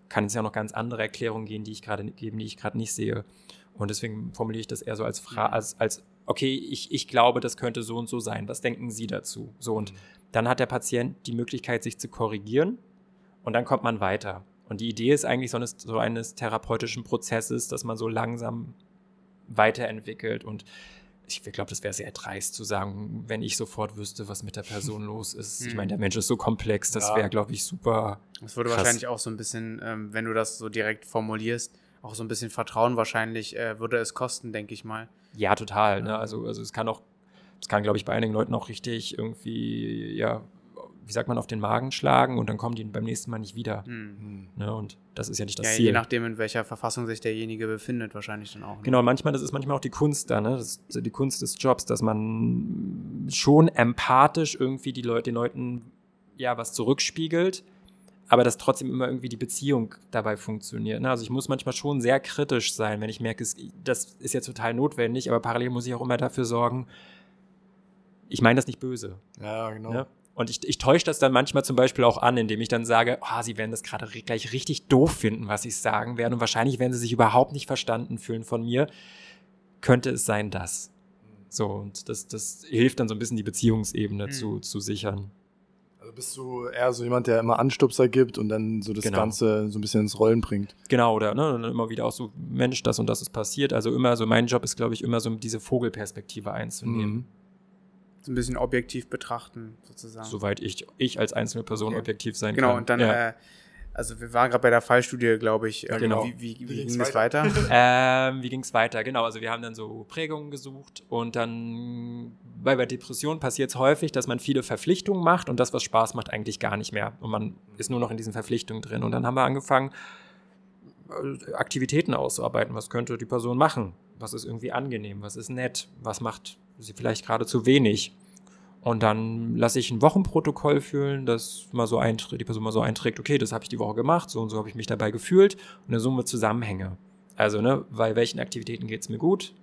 kann es ja noch ganz andere Erklärungen geben, die ich gerade geben, die ich gerade nicht sehe. Und deswegen formuliere ich das eher so als Frage, mhm. als, als okay, ich, ich glaube, das könnte so und so sein. Was denken Sie dazu? So und mhm. Dann hat der Patient die Möglichkeit, sich zu korrigieren und dann kommt man weiter. Und die Idee ist eigentlich so eines, so eines therapeutischen Prozesses, dass man so langsam weiterentwickelt und ich glaube, das wäre sehr dreist zu sagen, wenn ich sofort wüsste, was mit der Person los ist. Ich meine, der hm. Mensch ist so komplex, das ja. wäre, glaube ich, super. Das würde krass. wahrscheinlich auch so ein bisschen, ähm, wenn du das so direkt formulierst, auch so ein bisschen Vertrauen wahrscheinlich äh, würde es kosten, denke ich mal. Ja, total. Ne? Also, also es kann auch, es kann, glaube ich, bei einigen Leuten auch richtig irgendwie, ja, wie sagt man, auf den Magen schlagen und dann kommen die beim nächsten Mal nicht wieder. Mhm. Ne? Und das ist ja nicht das ja, Ziel. Je nachdem, in welcher Verfassung sich derjenige befindet, wahrscheinlich dann auch. Ne? Genau, manchmal, das ist manchmal auch die Kunst da, ne? Das ist die Kunst des Jobs, dass man schon empathisch irgendwie die Leute, den Leuten ja was zurückspiegelt, aber dass trotzdem immer irgendwie die Beziehung dabei funktioniert. Ne? Also ich muss manchmal schon sehr kritisch sein, wenn ich merke, das ist jetzt total notwendig, aber parallel muss ich auch immer dafür sorgen, ich meine das nicht böse. Ja, genau. Ne? Und ich, ich täusche das dann manchmal zum Beispiel auch an, indem ich dann sage, oh, sie werden das gerade gleich richtig doof finden, was ich sagen werde. Und wahrscheinlich werden sie sich überhaupt nicht verstanden fühlen von mir. Könnte es sein, dass. So, und das, das hilft dann so ein bisschen die Beziehungsebene mhm. zu, zu sichern. Also bist du eher so jemand, der immer Anstupser gibt und dann so das genau. Ganze so ein bisschen ins Rollen bringt. Genau, oder ne, und dann immer wieder auch so, Mensch, das und das ist passiert. Also immer so, mein Job ist, glaube ich, immer so diese Vogelperspektive einzunehmen. Mhm so ein bisschen objektiv betrachten, sozusagen. Soweit ich, ich als einzelne Person okay. objektiv sein genau, kann. Genau, und dann ja. äh, Also wir waren gerade bei der Fallstudie, glaube ich. Ja, genau. Wie, wie, wie, wie ging es weiter? ähm, wie ging es weiter? Genau, also wir haben dann so Prägungen gesucht und dann bei der Depression passiert es häufig, dass man viele Verpflichtungen macht und das, was Spaß macht, eigentlich gar nicht mehr. Und man ist nur noch in diesen Verpflichtungen drin. Und dann haben wir angefangen, äh, Aktivitäten auszuarbeiten. Was könnte die Person machen? Was ist irgendwie angenehm? Was ist nett? Was macht sie vielleicht gerade zu wenig? Und dann lasse ich ein Wochenprotokoll fühlen, das mal so die Person mal so einträgt, okay, das habe ich die Woche gemacht, so und so habe ich mich dabei gefühlt und eine Summe Zusammenhänge. Also, ne, bei welchen Aktivitäten geht es mir gut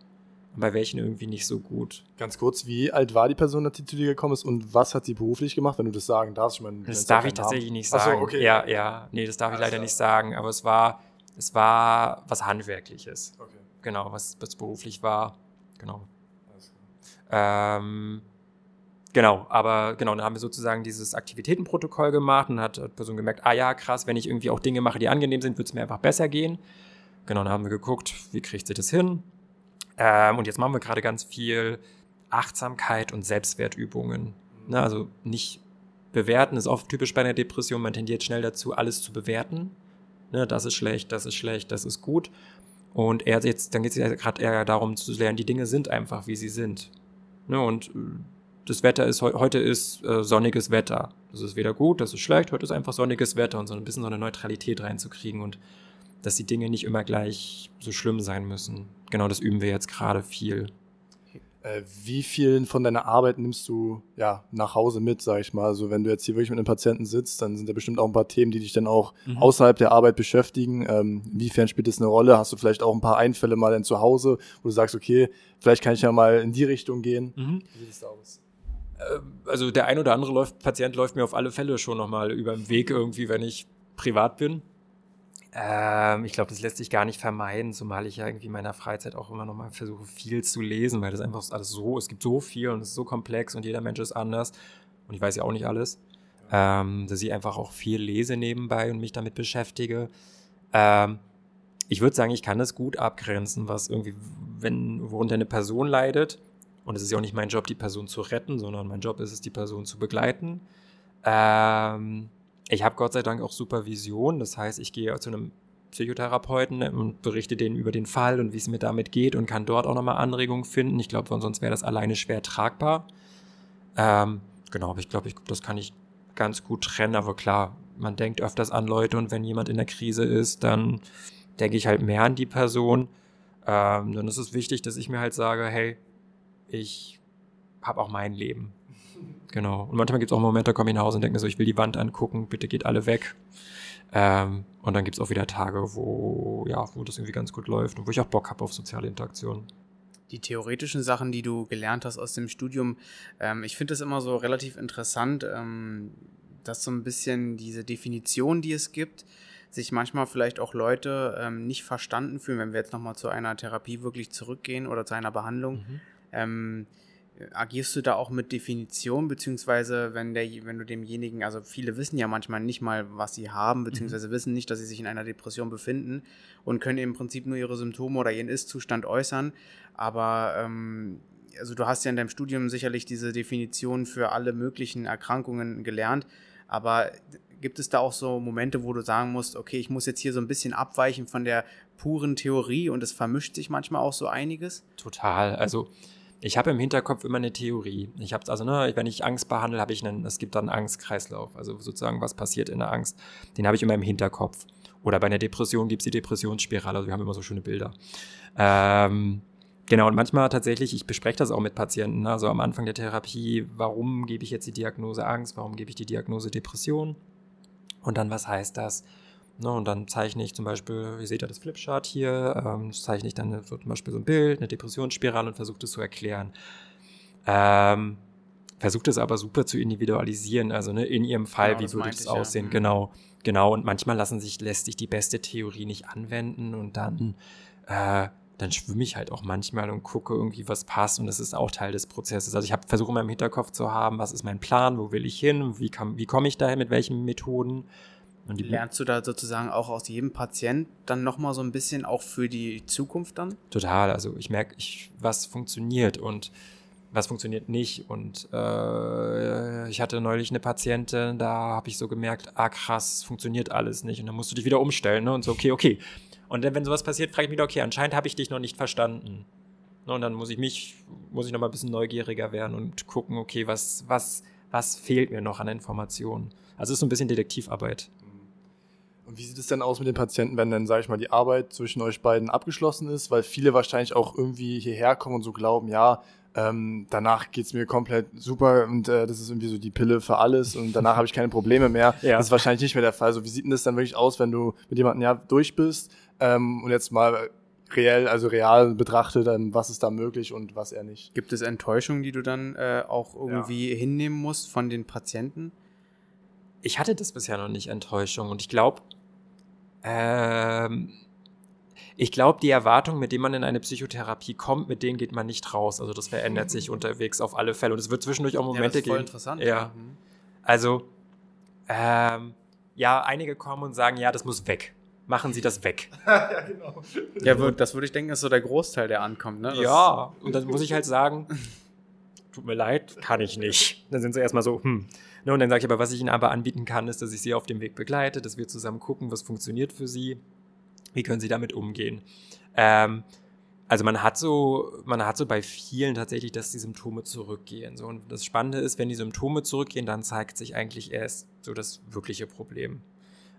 und bei welchen irgendwie nicht so gut. Ganz kurz, wie alt war die Person, als die zu dir gekommen ist und was hat sie beruflich gemacht, wenn du das sagen darfst? Ich meine, das darf ich tatsächlich nicht sagen. So, okay. Ja, ja, nee, das darf also, ich leider nicht sagen, aber es war, es war was Handwerkliches. Okay. Genau, was, was beruflich war. Genau. Ähm, Genau, aber genau, dann haben wir sozusagen dieses Aktivitätenprotokoll gemacht und hat die Person gemerkt, ah ja, krass, wenn ich irgendwie auch Dinge mache, die angenehm sind, wird es mir einfach besser gehen. Genau, dann haben wir geguckt, wie kriegt sie das hin. Ähm, und jetzt machen wir gerade ganz viel Achtsamkeit und Selbstwertübungen. Ne, also nicht bewerten ist oft typisch bei einer Depression, man tendiert schnell dazu, alles zu bewerten. Ne, das ist schlecht, das ist schlecht, das ist gut. Und er jetzt, dann geht es ja gerade eher darum zu lernen, die Dinge sind einfach, wie sie sind. Ne, und äh, das Wetter ist, heute ist äh, sonniges Wetter. Das ist weder gut, das ist schlecht, heute ist einfach sonniges Wetter und so ein bisschen so eine Neutralität reinzukriegen und dass die Dinge nicht immer gleich so schlimm sein müssen. Genau das üben wir jetzt gerade viel. Äh, wie viel von deiner Arbeit nimmst du ja, nach Hause mit, sag ich mal? Also wenn du jetzt hier wirklich mit einem Patienten sitzt, dann sind da bestimmt auch ein paar Themen, die dich dann auch mhm. außerhalb der Arbeit beschäftigen. Ähm, inwiefern spielt das eine Rolle? Hast du vielleicht auch ein paar Einfälle mal dann zu Hause, wo du sagst, okay, vielleicht kann ich ja mal in die Richtung gehen? Mhm. Wie sieht es da aus? Äh, also der ein oder andere läuft, Patient läuft mir auf alle Fälle schon nochmal über den Weg irgendwie, wenn ich privat bin. Ähm, ich glaube, das lässt sich gar nicht vermeiden, zumal ich ja irgendwie in meiner Freizeit auch immer nochmal versuche, viel zu lesen, weil das einfach alles so, es gibt so viel und es ist so komplex und jeder Mensch ist anders und ich weiß ja auch nicht alles, ähm, dass ich einfach auch viel lese nebenbei und mich damit beschäftige. Ähm, ich würde sagen, ich kann es gut abgrenzen, was irgendwie, wenn, worunter eine Person leidet, und es ist ja auch nicht mein Job, die Person zu retten, sondern mein Job ist es, die Person zu begleiten. Ähm, ich habe Gott sei Dank auch Supervision. Das heißt, ich gehe zu einem Psychotherapeuten und berichte denen über den Fall und wie es mir damit geht und kann dort auch nochmal Anregungen finden. Ich glaube, sonst wäre das alleine schwer tragbar. Ähm, genau, aber ich glaube, ich, das kann ich ganz gut trennen. Aber klar, man denkt öfters an Leute und wenn jemand in der Krise ist, dann denke ich halt mehr an die Person. Ähm, dann ist es wichtig, dass ich mir halt sage, hey, ich habe auch mein Leben. Genau. Und manchmal gibt es auch Momente, da komme ich nach Hause und denke mir so, ich will die Wand angucken, bitte geht alle weg. Ähm, und dann gibt es auch wieder Tage, wo, ja, wo das irgendwie ganz gut läuft und wo ich auch Bock habe auf soziale Interaktion. Die theoretischen Sachen, die du gelernt hast aus dem Studium, ähm, ich finde das immer so relativ interessant, ähm, dass so ein bisschen diese Definition, die es gibt, sich manchmal vielleicht auch Leute ähm, nicht verstanden fühlen, wenn wir jetzt nochmal zu einer Therapie wirklich zurückgehen oder zu einer Behandlung. Mhm ähm, agierst du da auch mit Definition, beziehungsweise wenn, der, wenn du demjenigen, also viele wissen ja manchmal nicht mal, was sie haben, beziehungsweise mhm. wissen nicht, dass sie sich in einer Depression befinden und können im Prinzip nur ihre Symptome oder ihren Ist-Zustand äußern. Aber ähm, also du hast ja in deinem Studium sicherlich diese Definition für alle möglichen Erkrankungen gelernt, aber gibt es da auch so Momente, wo du sagen musst, okay, ich muss jetzt hier so ein bisschen abweichen von der puren Theorie und es vermischt sich manchmal auch so einiges? Total. Also ich habe im Hinterkopf immer eine Theorie. Ich habe also, ne, wenn ich Angst behandle, habe ich einen, es gibt dann einen Angstkreislauf. Also sozusagen, was passiert in der Angst. Den habe ich immer im Hinterkopf. Oder bei einer Depression gibt es die Depressionsspirale. Also wir haben immer so schöne Bilder. Ähm, genau, und manchmal tatsächlich, ich bespreche das auch mit Patienten, ne, also am Anfang der Therapie, warum gebe ich jetzt die Diagnose Angst, warum gebe ich die Diagnose Depression? Und dann, was heißt das? Ne, und dann zeichne ich zum Beispiel, ihr seht ja das Flipchart hier, ähm, zeichne ich dann so zum Beispiel so ein Bild, eine Depressionsspirale und versuche das zu erklären. Ähm, versucht es aber super zu individualisieren, also ne, in ihrem Fall, genau, wie würde es aussehen, ja. Mhm. genau, genau. Und manchmal lassen sich, lässt sich die beste Theorie nicht anwenden und dann, äh, dann schwimme ich halt auch manchmal und gucke irgendwie, was passt und das ist auch Teil des Prozesses. Also ich habe versuche immer im Hinterkopf zu haben, was ist mein Plan, wo will ich hin, wie, wie komme ich dahin, mit welchen Methoden Lernst du da sozusagen auch aus jedem Patient dann nochmal so ein bisschen auch für die Zukunft dann? Total. Also ich merke, ich, was funktioniert und was funktioniert nicht. Und äh, ich hatte neulich eine Patientin, da habe ich so gemerkt, ah krass, funktioniert alles nicht. Und dann musst du dich wieder umstellen ne? und so, okay, okay. Und dann, wenn sowas passiert, frage ich mich, okay, anscheinend habe ich dich noch nicht verstanden. Ne? Und dann muss ich mich, muss ich noch mal ein bisschen neugieriger werden und gucken, okay, was, was, was fehlt mir noch an Informationen. Also es ist so ein bisschen Detektivarbeit. Und wie sieht es denn aus mit den Patienten, wenn dann, sage ich mal, die Arbeit zwischen euch beiden abgeschlossen ist? Weil viele wahrscheinlich auch irgendwie hierher kommen und so glauben, ja, ähm, danach geht es mir komplett super und äh, das ist irgendwie so die Pille für alles und danach habe ich keine Probleme mehr. Ja. Das ist wahrscheinlich nicht mehr der Fall. So, wie sieht denn das dann wirklich aus, wenn du mit jemandem ja durch bist ähm, und jetzt mal reell, also real betrachtet, ähm, was ist da möglich und was eher nicht? Gibt es Enttäuschungen, die du dann äh, auch irgendwie ja. hinnehmen musst von den Patienten? Ich hatte das bisher noch nicht, Enttäuschung. Und ich glaube, ähm, ich glaube, die Erwartungen, mit denen man in eine Psychotherapie kommt, mit denen geht man nicht raus. Also das verändert sich unterwegs auf alle Fälle. Und es wird zwischendurch auch Momente ja, das ist voll geben. interessant. Ja. Mhm. Also, ähm, ja, einige kommen und sagen, ja, das muss weg. Machen Sie das weg. ja, genau. Ja, das würde ich denken, ist so der Großteil, der ankommt. Ne? ja, und dann muss ich halt sagen, tut mir leid, kann ich nicht. Dann sind sie erstmal so, hm. Ne, und dann sage ich aber, was ich Ihnen aber anbieten kann, ist, dass ich Sie auf dem Weg begleite, dass wir zusammen gucken, was funktioniert für Sie, wie können Sie damit umgehen? Ähm, also man hat so, man hat so bei vielen tatsächlich, dass die Symptome zurückgehen. So, und das Spannende ist, wenn die Symptome zurückgehen, dann zeigt sich eigentlich erst so das wirkliche Problem.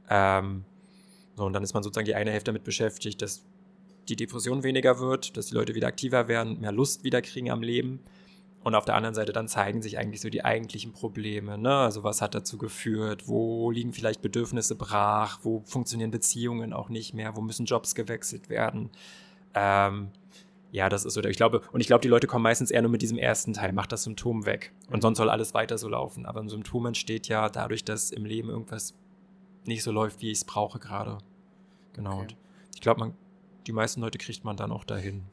Ähm, so, und dann ist man sozusagen die eine Hälfte damit beschäftigt, dass die Depression weniger wird, dass die Leute wieder aktiver werden, mehr Lust wieder kriegen am Leben. Und auf der anderen Seite dann zeigen sich eigentlich so die eigentlichen Probleme. Ne? Also was hat dazu geführt? Wo liegen vielleicht Bedürfnisse brach? Wo funktionieren Beziehungen auch nicht mehr? Wo müssen Jobs gewechselt werden? Ähm, ja, das ist so. Ich glaube, und ich glaube, die Leute kommen meistens eher nur mit diesem ersten Teil, macht das Symptom weg. Und sonst soll alles weiter so laufen. Aber ein Symptom entsteht ja dadurch, dass im Leben irgendwas nicht so läuft, wie ich es brauche gerade. Genau. Okay. Und ich glaube, die meisten Leute kriegt man dann auch dahin.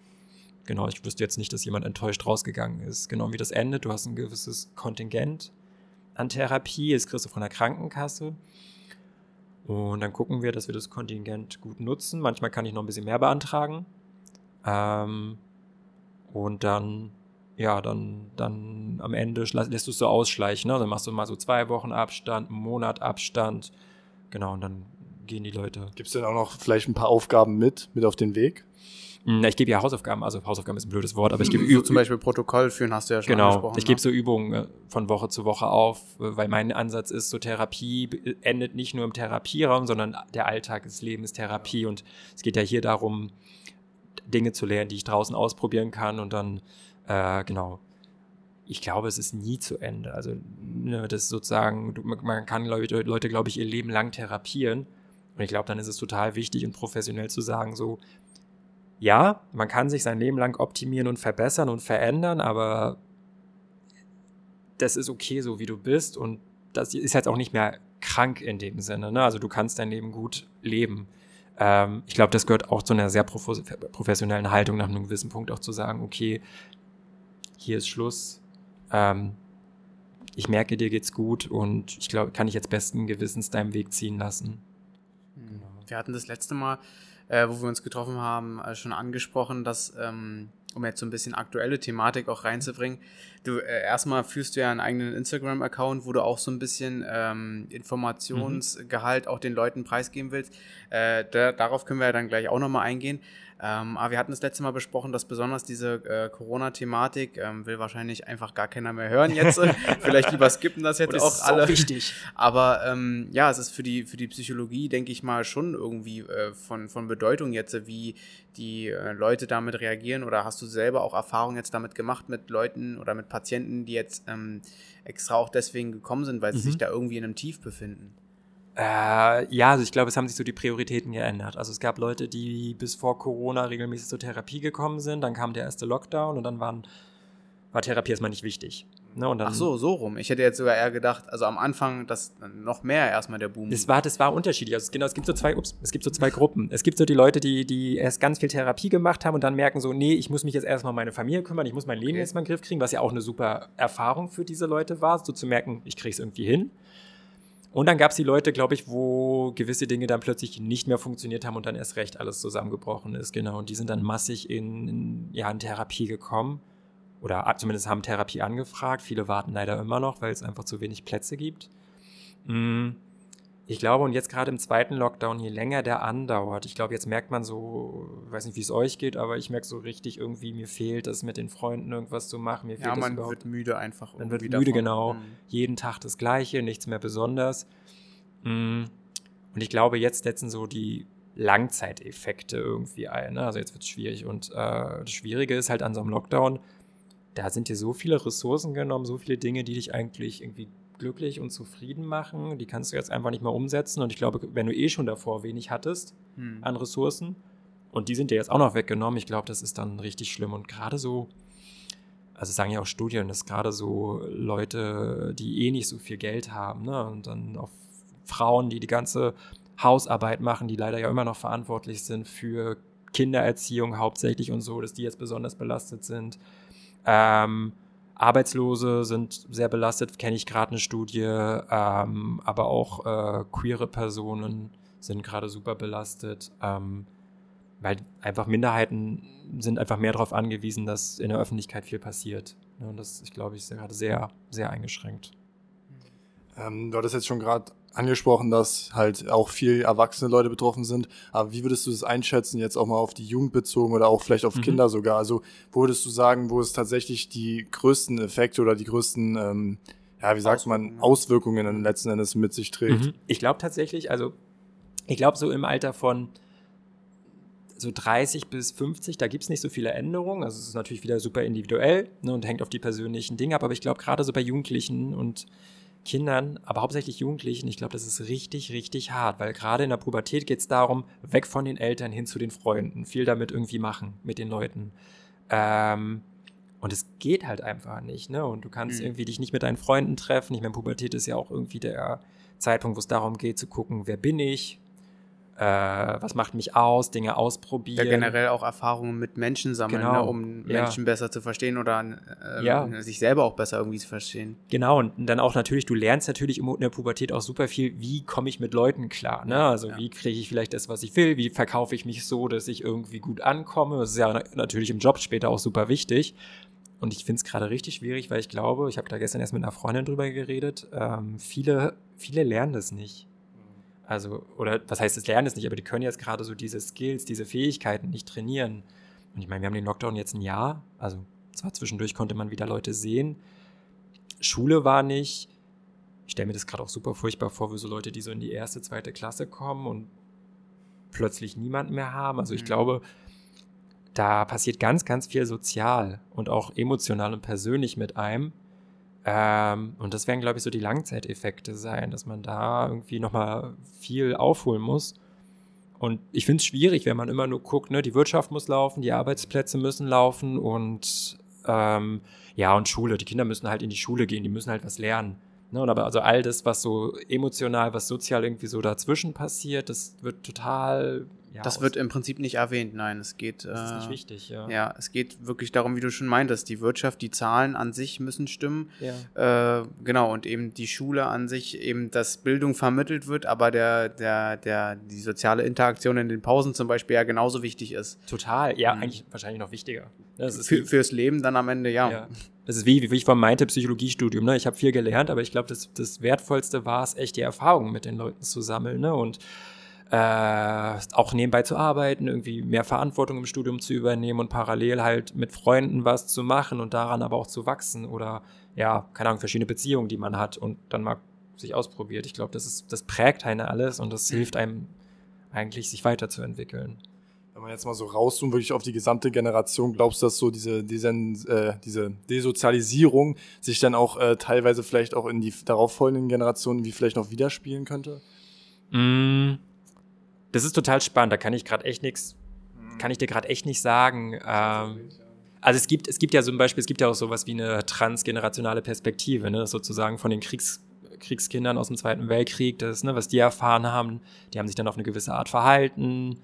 Genau, ich wüsste jetzt nicht, dass jemand enttäuscht rausgegangen ist. Genau wie das endet, du hast ein gewisses Kontingent an Therapie, das kriegst du von der Krankenkasse. Und dann gucken wir, dass wir das Kontingent gut nutzen. Manchmal kann ich noch ein bisschen mehr beantragen. Ähm, und dann, ja, dann, dann am Ende lässt du es so ausschleichen. Ne? Dann machst du mal so zwei Wochen Abstand, einen Monat Abstand. Genau, und dann gehen die Leute. Gibt es denn auch noch vielleicht ein paar Aufgaben mit, mit auf den Weg? Hm, ich gebe ja Hausaufgaben, also Hausaufgaben ist ein blödes Wort, aber ich gebe so zum Beispiel Protokoll führen, hast du ja schon genau, angesprochen. Genau, ich gebe ne? so Übungen äh, von Woche zu Woche auf, äh, weil mein Ansatz ist, so Therapie endet nicht nur im Therapieraum, sondern der Alltag des Lebens Therapie und es geht ja hier darum, Dinge zu lernen, die ich draußen ausprobieren kann und dann, äh, genau, ich glaube, es ist nie zu Ende. Also, ne, das ist sozusagen, man kann Leute, Leute, glaube ich, ihr Leben lang therapieren. Und ich glaube, dann ist es total wichtig und professionell zu sagen, so, ja, man kann sich sein Leben lang optimieren und verbessern und verändern, aber das ist okay, so wie du bist und das ist jetzt auch nicht mehr krank in dem Sinne. Ne? Also du kannst dein Leben gut leben. Ähm, ich glaube, das gehört auch zu einer sehr professionellen Haltung nach einem gewissen Punkt auch zu sagen, okay, hier ist Schluss. Ähm, ich merke, dir geht's gut und ich glaube, kann ich jetzt besten Gewissens deinen Weg ziehen lassen. Wir hatten das letzte Mal äh, wo wir uns getroffen haben, äh, schon angesprochen, dass, ähm, um jetzt so ein bisschen aktuelle Thematik auch reinzubringen, du äh, erstmal führst du ja einen eigenen Instagram-Account, wo du auch so ein bisschen ähm, Informationsgehalt mhm. auch den Leuten preisgeben willst. Äh, da, darauf können wir ja dann gleich auch nochmal eingehen. Ähm, aber wir hatten das letzte Mal besprochen, dass besonders diese äh, Corona-Thematik ähm, will wahrscheinlich einfach gar keiner mehr hören jetzt. Vielleicht lieber skippen das jetzt das auch alle. Ist wichtig. Aber ähm, ja, es ist für die, für die Psychologie, denke ich mal, schon irgendwie äh, von, von Bedeutung jetzt, wie die äh, Leute damit reagieren. Oder hast du selber auch Erfahrungen jetzt damit gemacht mit Leuten oder mit Patienten, die jetzt ähm, extra auch deswegen gekommen sind, weil sie mhm. sich da irgendwie in einem Tief befinden? Äh, ja, also ich glaube, es haben sich so die Prioritäten geändert. Also es gab Leute, die bis vor Corona regelmäßig zur Therapie gekommen sind, dann kam der erste Lockdown und dann waren, war Therapie erstmal nicht wichtig. Ne, Ach so, so rum. Ich hätte jetzt sogar eher gedacht, also am Anfang, dass noch mehr erstmal der Boom. Das war, das war unterschiedlich. Also genau, es gibt so zwei, ups, es gibt so zwei Gruppen. Es gibt so die Leute, die, die erst ganz viel Therapie gemacht haben und dann merken so, nee, ich muss mich jetzt erstmal um meine Familie kümmern, ich muss mein Leben okay. jetzt mal in den Griff kriegen, was ja auch eine super Erfahrung für diese Leute war, so zu merken, ich kriege es irgendwie hin. Und dann gab es die Leute, glaube ich, wo gewisse Dinge dann plötzlich nicht mehr funktioniert haben und dann erst recht alles zusammengebrochen ist, genau. Und die sind dann massig in, in ja, in Therapie gekommen. oder zumindest haben Therapie angefragt. Viele warten leider immer noch, weil es einfach zu wenig Plätze gibt. Mm, ich glaube, und jetzt gerade im zweiten Lockdown, je länger der andauert, ich glaube, jetzt merkt man so, ich weiß nicht, wie es euch geht, aber ich merke so richtig irgendwie, mir fehlt es mit den Freunden irgendwas zu machen. Mir ja, man wird müde einfach. Man wird müde, davon. genau. Mhm. Jeden Tag das Gleiche, nichts mehr Besonders. Mm, und ich glaube, jetzt setzen so die Langzeiteffekte irgendwie ein. Ne? Also jetzt wird es schwierig. Und äh, das Schwierige ist halt an so einem Lockdown, da sind dir so viele Ressourcen genommen, so viele Dinge, die dich eigentlich irgendwie glücklich und zufrieden machen. Die kannst du jetzt einfach nicht mehr umsetzen. Und ich glaube, wenn du eh schon davor wenig hattest hm. an Ressourcen und die sind dir jetzt auch noch weggenommen, ich glaube, das ist dann richtig schlimm. Und gerade so, also sagen ja auch Studien, dass gerade so Leute, die eh nicht so viel Geld haben, ne, und dann auf Frauen, die die ganze Hausarbeit machen, die leider ja immer noch verantwortlich sind für Kindererziehung hauptsächlich und so, dass die jetzt besonders belastet sind. Ähm, Arbeitslose sind sehr belastet, kenne ich gerade eine Studie, ähm, aber auch äh, queere Personen sind gerade super belastet, ähm, weil einfach Minderheiten sind einfach mehr darauf angewiesen, dass in der Öffentlichkeit viel passiert. Ja, und das, ich glaube, ist gerade sehr, sehr eingeschränkt. Ähm, du hattest jetzt schon gerade angesprochen, dass halt auch viel erwachsene Leute betroffen sind. Aber wie würdest du das einschätzen, jetzt auch mal auf die Jugend bezogen oder auch vielleicht auf mhm. Kinder sogar? Also, wo würdest du sagen, wo es tatsächlich die größten Effekte oder die größten, ähm, ja, wie sagt man, Auswirkungen letzten Endes mit sich trägt? Mhm. Ich glaube tatsächlich, also, ich glaube, so im Alter von so 30 bis 50, da gibt es nicht so viele Änderungen. Also es ist natürlich wieder super individuell ne, und hängt auf die persönlichen Dinge ab. Aber ich glaube, gerade so bei Jugendlichen und Kindern, aber hauptsächlich Jugendlichen, ich glaube, das ist richtig, richtig hart, weil gerade in der Pubertät geht es darum, weg von den Eltern hin zu den Freunden, viel damit irgendwie machen mit den Leuten. Ähm, und es geht halt einfach nicht, ne? Und du kannst mhm. irgendwie dich nicht mit deinen Freunden treffen. Ich meine, Pubertät ist ja auch irgendwie der Zeitpunkt, wo es darum geht zu gucken, wer bin ich, äh, was macht mich aus, Dinge ausprobieren. Ja, generell auch Erfahrungen mit Menschen sammeln, ne, genau. ne, um ja. Menschen besser zu verstehen oder äh, ja. sich selber auch besser irgendwie zu verstehen. Genau, und dann auch natürlich, du lernst natürlich in der Pubertät auch super viel, wie komme ich mit Leuten klar, ne? Also ja. wie kriege ich vielleicht das, was ich will, wie verkaufe ich mich so, dass ich irgendwie gut ankomme. Das ist ja natürlich im Job später auch super wichtig. Und ich finde es gerade richtig schwierig, weil ich glaube, ich habe da gestern erst mit einer Freundin drüber geredet, ähm, viele, viele lernen das nicht. Also, oder was heißt, es lernen es nicht, aber die können jetzt gerade so diese Skills, diese Fähigkeiten nicht trainieren. Und ich meine, wir haben den Lockdown jetzt ein Jahr, also zwar zwischendurch konnte man wieder Leute sehen. Schule war nicht. Ich stelle mir das gerade auch super furchtbar vor, wie so Leute, die so in die erste, zweite Klasse kommen und plötzlich niemanden mehr haben. Also ich mhm. glaube, da passiert ganz, ganz viel sozial und auch emotional und persönlich mit einem. Ähm, und das werden, glaube ich, so die Langzeiteffekte sein, dass man da irgendwie nochmal viel aufholen muss. Und ich finde es schwierig, wenn man immer nur guckt, ne, die Wirtschaft muss laufen, die Arbeitsplätze müssen laufen und ähm, ja, und Schule. Die Kinder müssen halt in die Schule gehen, die müssen halt was lernen. Ne, und aber also all das, was so emotional, was sozial irgendwie so dazwischen passiert, das wird total ja, das wird im Prinzip nicht erwähnt, nein. Es geht. Das ist nicht äh, wichtig, ja. Ja, es geht wirklich darum, wie du schon meintest, die Wirtschaft, die Zahlen an sich müssen stimmen. Ja. Äh, genau, und eben die Schule an sich, eben, dass Bildung vermittelt wird, aber der, der, der, die soziale Interaktion in den Pausen zum Beispiel ja genauso wichtig ist. Total, ja, mhm. eigentlich wahrscheinlich noch wichtiger. Für, fürs Leben dann am Ende, ja. ja. Das ist wie, wie ich von meinte, Psychologiestudium. Ne? Ich habe viel gelernt, aber ich glaube, das, das Wertvollste war es, echt die Erfahrungen mit den Leuten zu sammeln. Ne? Und äh, auch nebenbei zu arbeiten, irgendwie mehr Verantwortung im Studium zu übernehmen und parallel halt mit Freunden was zu machen und daran aber auch zu wachsen oder ja, keine Ahnung, verschiedene Beziehungen, die man hat und dann mal sich ausprobiert. Ich glaube, das ist, das prägt einen alles und das hilft einem eigentlich, sich weiterzuentwickeln. Wenn man jetzt mal so rauszoomt, wirklich auf die gesamte Generation, glaubst du, dass so diese, diese, äh, diese Desozialisierung sich dann auch äh, teilweise vielleicht auch in die darauffolgenden Generationen wie vielleicht noch widerspielen könnte? Mm, das ist total spannend. Da kann ich gerade echt nichts, kann ich dir gerade echt nicht sagen. Ähm, also es gibt, es gibt ja zum Beispiel, es gibt ja auch sowas wie eine transgenerationale Perspektive, ne? sozusagen von den Kriegs, Kriegskindern aus dem Zweiten Weltkrieg, das, ne, was die erfahren haben, die haben sich dann auf eine gewisse Art verhalten,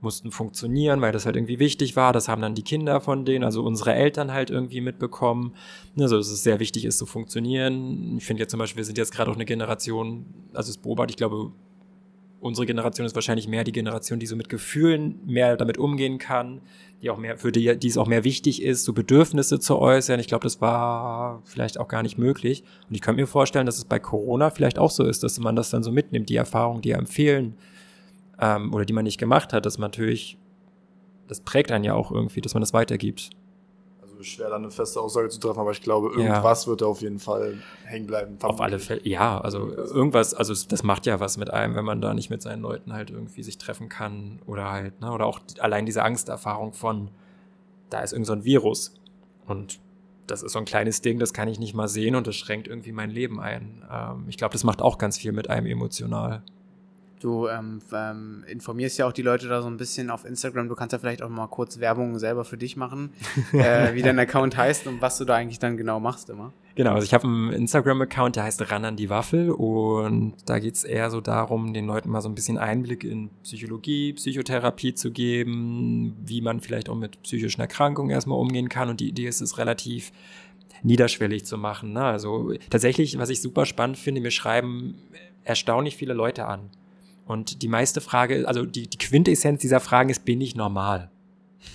mussten funktionieren, weil das halt irgendwie wichtig war. Das haben dann die Kinder von denen, also unsere Eltern halt irgendwie mitbekommen. Also dass es sehr wichtig ist zu funktionieren. Ich finde jetzt zum Beispiel, wir sind jetzt gerade auch eine Generation, also es beobachte ich glaube unsere Generation ist wahrscheinlich mehr die Generation, die so mit Gefühlen mehr damit umgehen kann, die auch mehr, für die, die es auch mehr wichtig ist, so Bedürfnisse zu äußern. Ich glaube, das war vielleicht auch gar nicht möglich. Und ich könnte mir vorstellen, dass es bei Corona vielleicht auch so ist, dass man das dann so mitnimmt, die Erfahrungen, die einem fehlen ähm, oder die man nicht gemacht hat, dass man natürlich, das prägt einen ja auch irgendwie, dass man das weitergibt schwer, da eine feste Aussage zu treffen, aber ich glaube, irgendwas ja. wird da auf jeden Fall hängen bleiben. Auf alle Fälle, ja, also irgendwas, also das macht ja was mit einem, wenn man da nicht mit seinen Leuten halt irgendwie sich treffen kann oder halt, ne, oder auch allein diese Angsterfahrung von, da ist irgend so ein Virus und das ist so ein kleines Ding, das kann ich nicht mal sehen und das schränkt irgendwie mein Leben ein. Ähm, ich glaube, das macht auch ganz viel mit einem emotional. Du ähm, ähm, informierst ja auch die Leute da so ein bisschen auf Instagram. Du kannst ja vielleicht auch mal kurz Werbung selber für dich machen, äh, wie dein Account heißt und was du da eigentlich dann genau machst immer. Genau, also ich habe einen Instagram-Account, der heißt Ran an die Waffel und da geht es eher so darum, den Leuten mal so ein bisschen Einblick in Psychologie, Psychotherapie zu geben, wie man vielleicht auch mit psychischen Erkrankungen erstmal umgehen kann und die Idee ist es relativ niederschwellig zu machen. Ne? Also tatsächlich, was ich super spannend finde, mir schreiben erstaunlich viele Leute an und die meiste Frage, also die, die Quintessenz dieser Fragen ist, bin ich normal?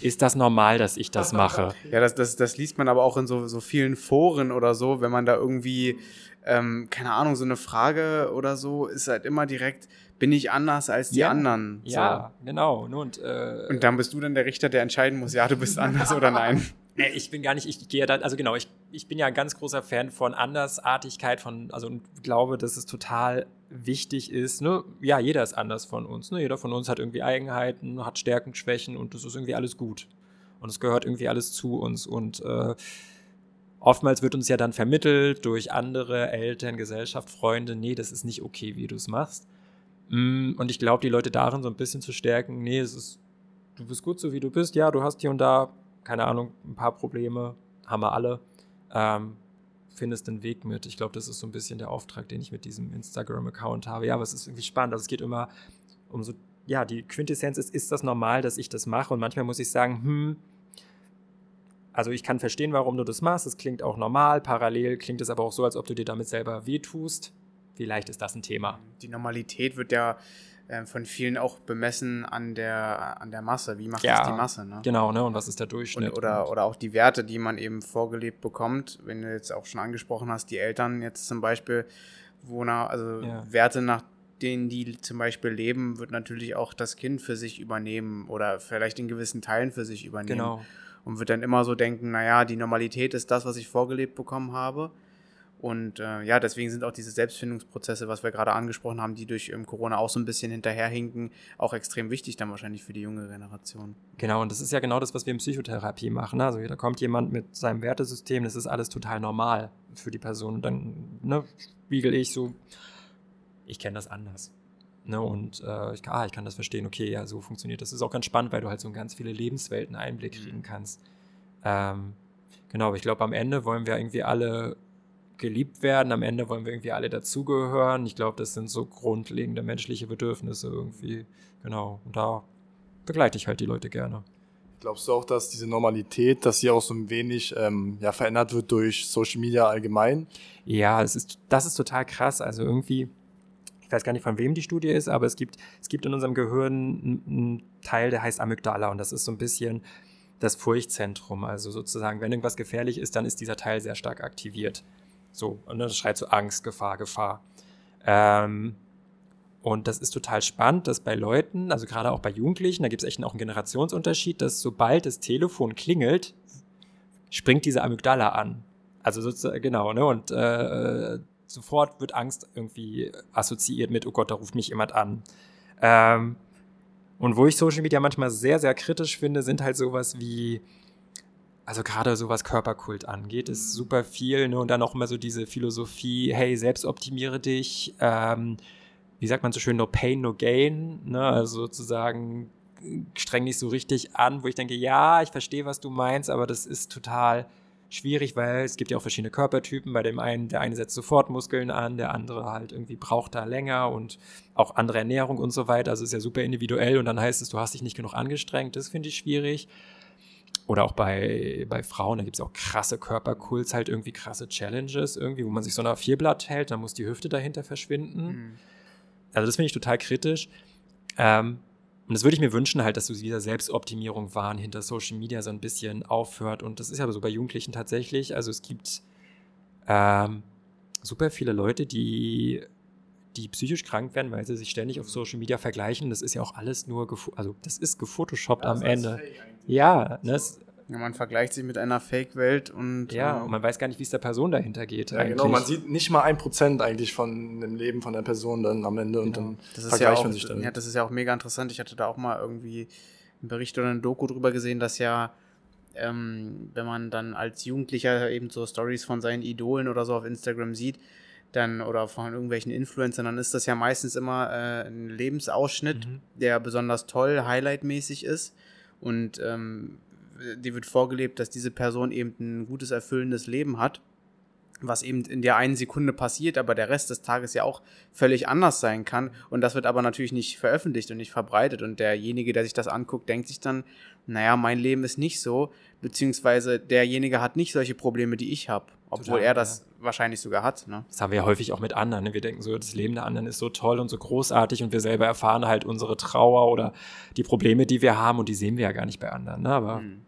Ist das normal, dass ich das mache? Ja, das, das, das liest man aber auch in so, so vielen Foren oder so, wenn man da irgendwie, ähm, keine Ahnung, so eine Frage oder so, ist halt immer direkt, bin ich anders als die ja, anderen? So. Ja, genau. Und, äh, und dann bist du dann der Richter, der entscheiden muss, ja, du bist anders oder nein. Ich bin gar nicht, ich gehe da, also genau, ich, ich bin ja ein ganz großer Fan von Andersartigkeit, von, also und glaube, dass es total wichtig ist, ne, ja, jeder ist anders von uns, ne, jeder von uns hat irgendwie Eigenheiten, hat Stärken, Schwächen und das ist irgendwie alles gut. Und es gehört irgendwie alles zu uns und äh, oftmals wird uns ja dann vermittelt durch andere Eltern, Gesellschaft, Freunde, nee, das ist nicht okay, wie du es machst. Mm, und ich glaube, die Leute darin so ein bisschen zu stärken, nee, es ist, du bist gut so, wie du bist, ja, du hast hier und da keine Ahnung, ein paar Probleme, haben wir alle. Ähm, findest den Weg mit. Ich glaube, das ist so ein bisschen der Auftrag, den ich mit diesem Instagram-Account habe. Ja, aber es ist irgendwie spannend. Also es geht immer um so, ja, die Quintessenz ist, ist das normal, dass ich das mache? Und manchmal muss ich sagen, hm, also ich kann verstehen, warum du das machst. Es klingt auch normal. Parallel klingt es aber auch so, als ob du dir damit selber wehtust. Vielleicht ist das ein Thema. Die Normalität wird ja ähm, von vielen auch bemessen an der, an der Masse. Wie macht ja, das die Masse? Ne? Genau, ne? Und was ist der Durchschnitt? Und, oder, oder auch die Werte, die man eben vorgelebt bekommt. Wenn du jetzt auch schon angesprochen hast, die Eltern jetzt zum Beispiel, wonach, also ja. Werte nach denen die zum Beispiel leben, wird natürlich auch das Kind für sich übernehmen oder vielleicht in gewissen Teilen für sich übernehmen. Genau. Und wird dann immer so denken, naja, die Normalität ist das, was ich vorgelebt bekommen habe. Und äh, ja, deswegen sind auch diese Selbstfindungsprozesse, was wir gerade angesprochen haben, die durch ähm, Corona auch so ein bisschen hinterherhinken, auch extrem wichtig dann wahrscheinlich für die junge Generation. Genau, und das ist ja genau das, was wir in Psychotherapie machen. Also da kommt jemand mit seinem Wertesystem, das ist alles total normal für die Person. Und dann ne, spiegel ich so, ich kenne das anders. Ne, und äh, ich, ah, ich kann das verstehen, okay, ja, so funktioniert das. Das ist auch ganz spannend, weil du halt so in ganz viele Lebenswelten Einblick kriegen kannst. Ähm, genau, aber ich glaube, am Ende wollen wir irgendwie alle geliebt werden. Am Ende wollen wir irgendwie alle dazugehören. Ich glaube, das sind so grundlegende menschliche Bedürfnisse irgendwie. Genau. Und da begleite ich halt die Leute gerne. Glaubst du auch, dass diese Normalität, dass sie auch so ein wenig ähm, ja, verändert wird durch Social Media allgemein? Ja, es ist, das ist total krass. Also irgendwie, ich weiß gar nicht, von wem die Studie ist, aber es gibt, es gibt in unserem Gehirn einen Teil, der heißt Amygdala und das ist so ein bisschen das Furchtzentrum. Also sozusagen, wenn irgendwas gefährlich ist, dann ist dieser Teil sehr stark aktiviert. So, und das schreit so Angst, Gefahr, Gefahr. Ähm, und das ist total spannend, dass bei Leuten, also gerade auch bei Jugendlichen, da gibt es echt auch einen Generationsunterschied, dass sobald das Telefon klingelt, springt diese Amygdala an. Also sozusagen, genau, ne? Und äh, sofort wird Angst irgendwie assoziiert mit, oh Gott, da ruft mich jemand an. Ähm, und wo ich Social Media manchmal sehr, sehr kritisch finde, sind halt sowas wie also gerade so was Körperkult angeht, ist super viel. Ne? Und dann auch immer so diese Philosophie, hey, selbst optimiere dich. Ähm, wie sagt man so schön, no pain, no gain. Ne? Also sozusagen streng dich so richtig an, wo ich denke, ja, ich verstehe, was du meinst, aber das ist total schwierig, weil es gibt ja auch verschiedene Körpertypen. Bei dem einen, der eine setzt sofort Muskeln an, der andere halt irgendwie braucht da länger und auch andere Ernährung und so weiter. Also ist ja super individuell und dann heißt es, du hast dich nicht genug angestrengt. Das finde ich schwierig. Oder auch bei, bei Frauen, da gibt es auch krasse Körperkults, halt irgendwie krasse Challenges, irgendwie, wo man sich so nach Vierblatt hält, dann muss die Hüfte dahinter verschwinden. Mhm. also das finde ich total kritisch. Ähm, und das würde ich mir wünschen, halt, dass so dieser Selbstoptimierung Wahn hinter Social Media so ein bisschen aufhört. Und das ist ja so bei Jugendlichen tatsächlich. Also es gibt ähm, super viele Leute, die, die psychisch krank werden, weil sie sich ständig auf Social Media vergleichen. Das ist ja auch alles nur, also das ist gefotoshoppt ja, am Ende. Ja, ne, ja, man vergleicht sich mit einer Fake-Welt und. Ja, ähm, und man weiß gar nicht, wie es der Person dahinter geht. Ja, genau. Man sieht nicht mal ein Prozent eigentlich von dem Leben von der Person dann am Ende und genau. dann das vergleicht ja auch, man sich dann. Ja, das ist ja auch mega interessant. Ich hatte da auch mal irgendwie einen Bericht oder eine Doku drüber gesehen, dass ja, ähm, wenn man dann als Jugendlicher eben so Stories von seinen Idolen oder so auf Instagram sieht, dann oder von irgendwelchen Influencern, dann ist das ja meistens immer äh, ein Lebensausschnitt, mhm. der besonders toll, highlightmäßig ist. Und ähm, dir wird vorgelebt, dass diese Person eben ein gutes, erfüllendes Leben hat, was eben in der einen Sekunde passiert, aber der Rest des Tages ja auch völlig anders sein kann. Und das wird aber natürlich nicht veröffentlicht und nicht verbreitet. Und derjenige, der sich das anguckt, denkt sich dann, naja, mein Leben ist nicht so, beziehungsweise derjenige hat nicht solche Probleme, die ich habe, obwohl Total, er das ja. wahrscheinlich sogar hat. Ne? Das haben wir ja häufig auch mit anderen. Ne? Wir denken so, das Leben der anderen ist so toll und so großartig und wir selber erfahren halt unsere Trauer oder die Probleme, die wir haben und die sehen wir ja gar nicht bei anderen. Ne? Aber mhm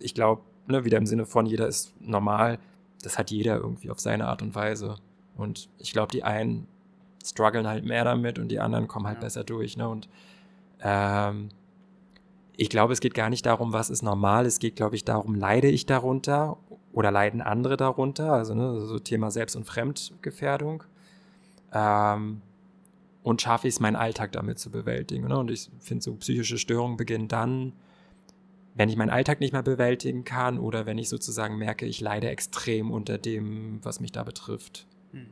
ich glaube, ne, wieder im Sinne von jeder ist normal, das hat jeder irgendwie auf seine Art und Weise. Und ich glaube, die einen strugglen halt mehr damit und die anderen kommen halt ja. besser durch. Ne? Und ähm, ich glaube, es geht gar nicht darum, was ist normal. Es geht, glaube ich, darum, leide ich darunter oder leiden andere darunter. Also ne, so Thema Selbst- und Fremdgefährdung. Ähm, und schaffe ich es, meinen Alltag damit zu bewältigen. Ne? Und ich finde, so psychische Störungen beginnen dann, wenn ich meinen Alltag nicht mehr bewältigen kann oder wenn ich sozusagen merke, ich leide extrem unter dem, was mich da betrifft. Hm.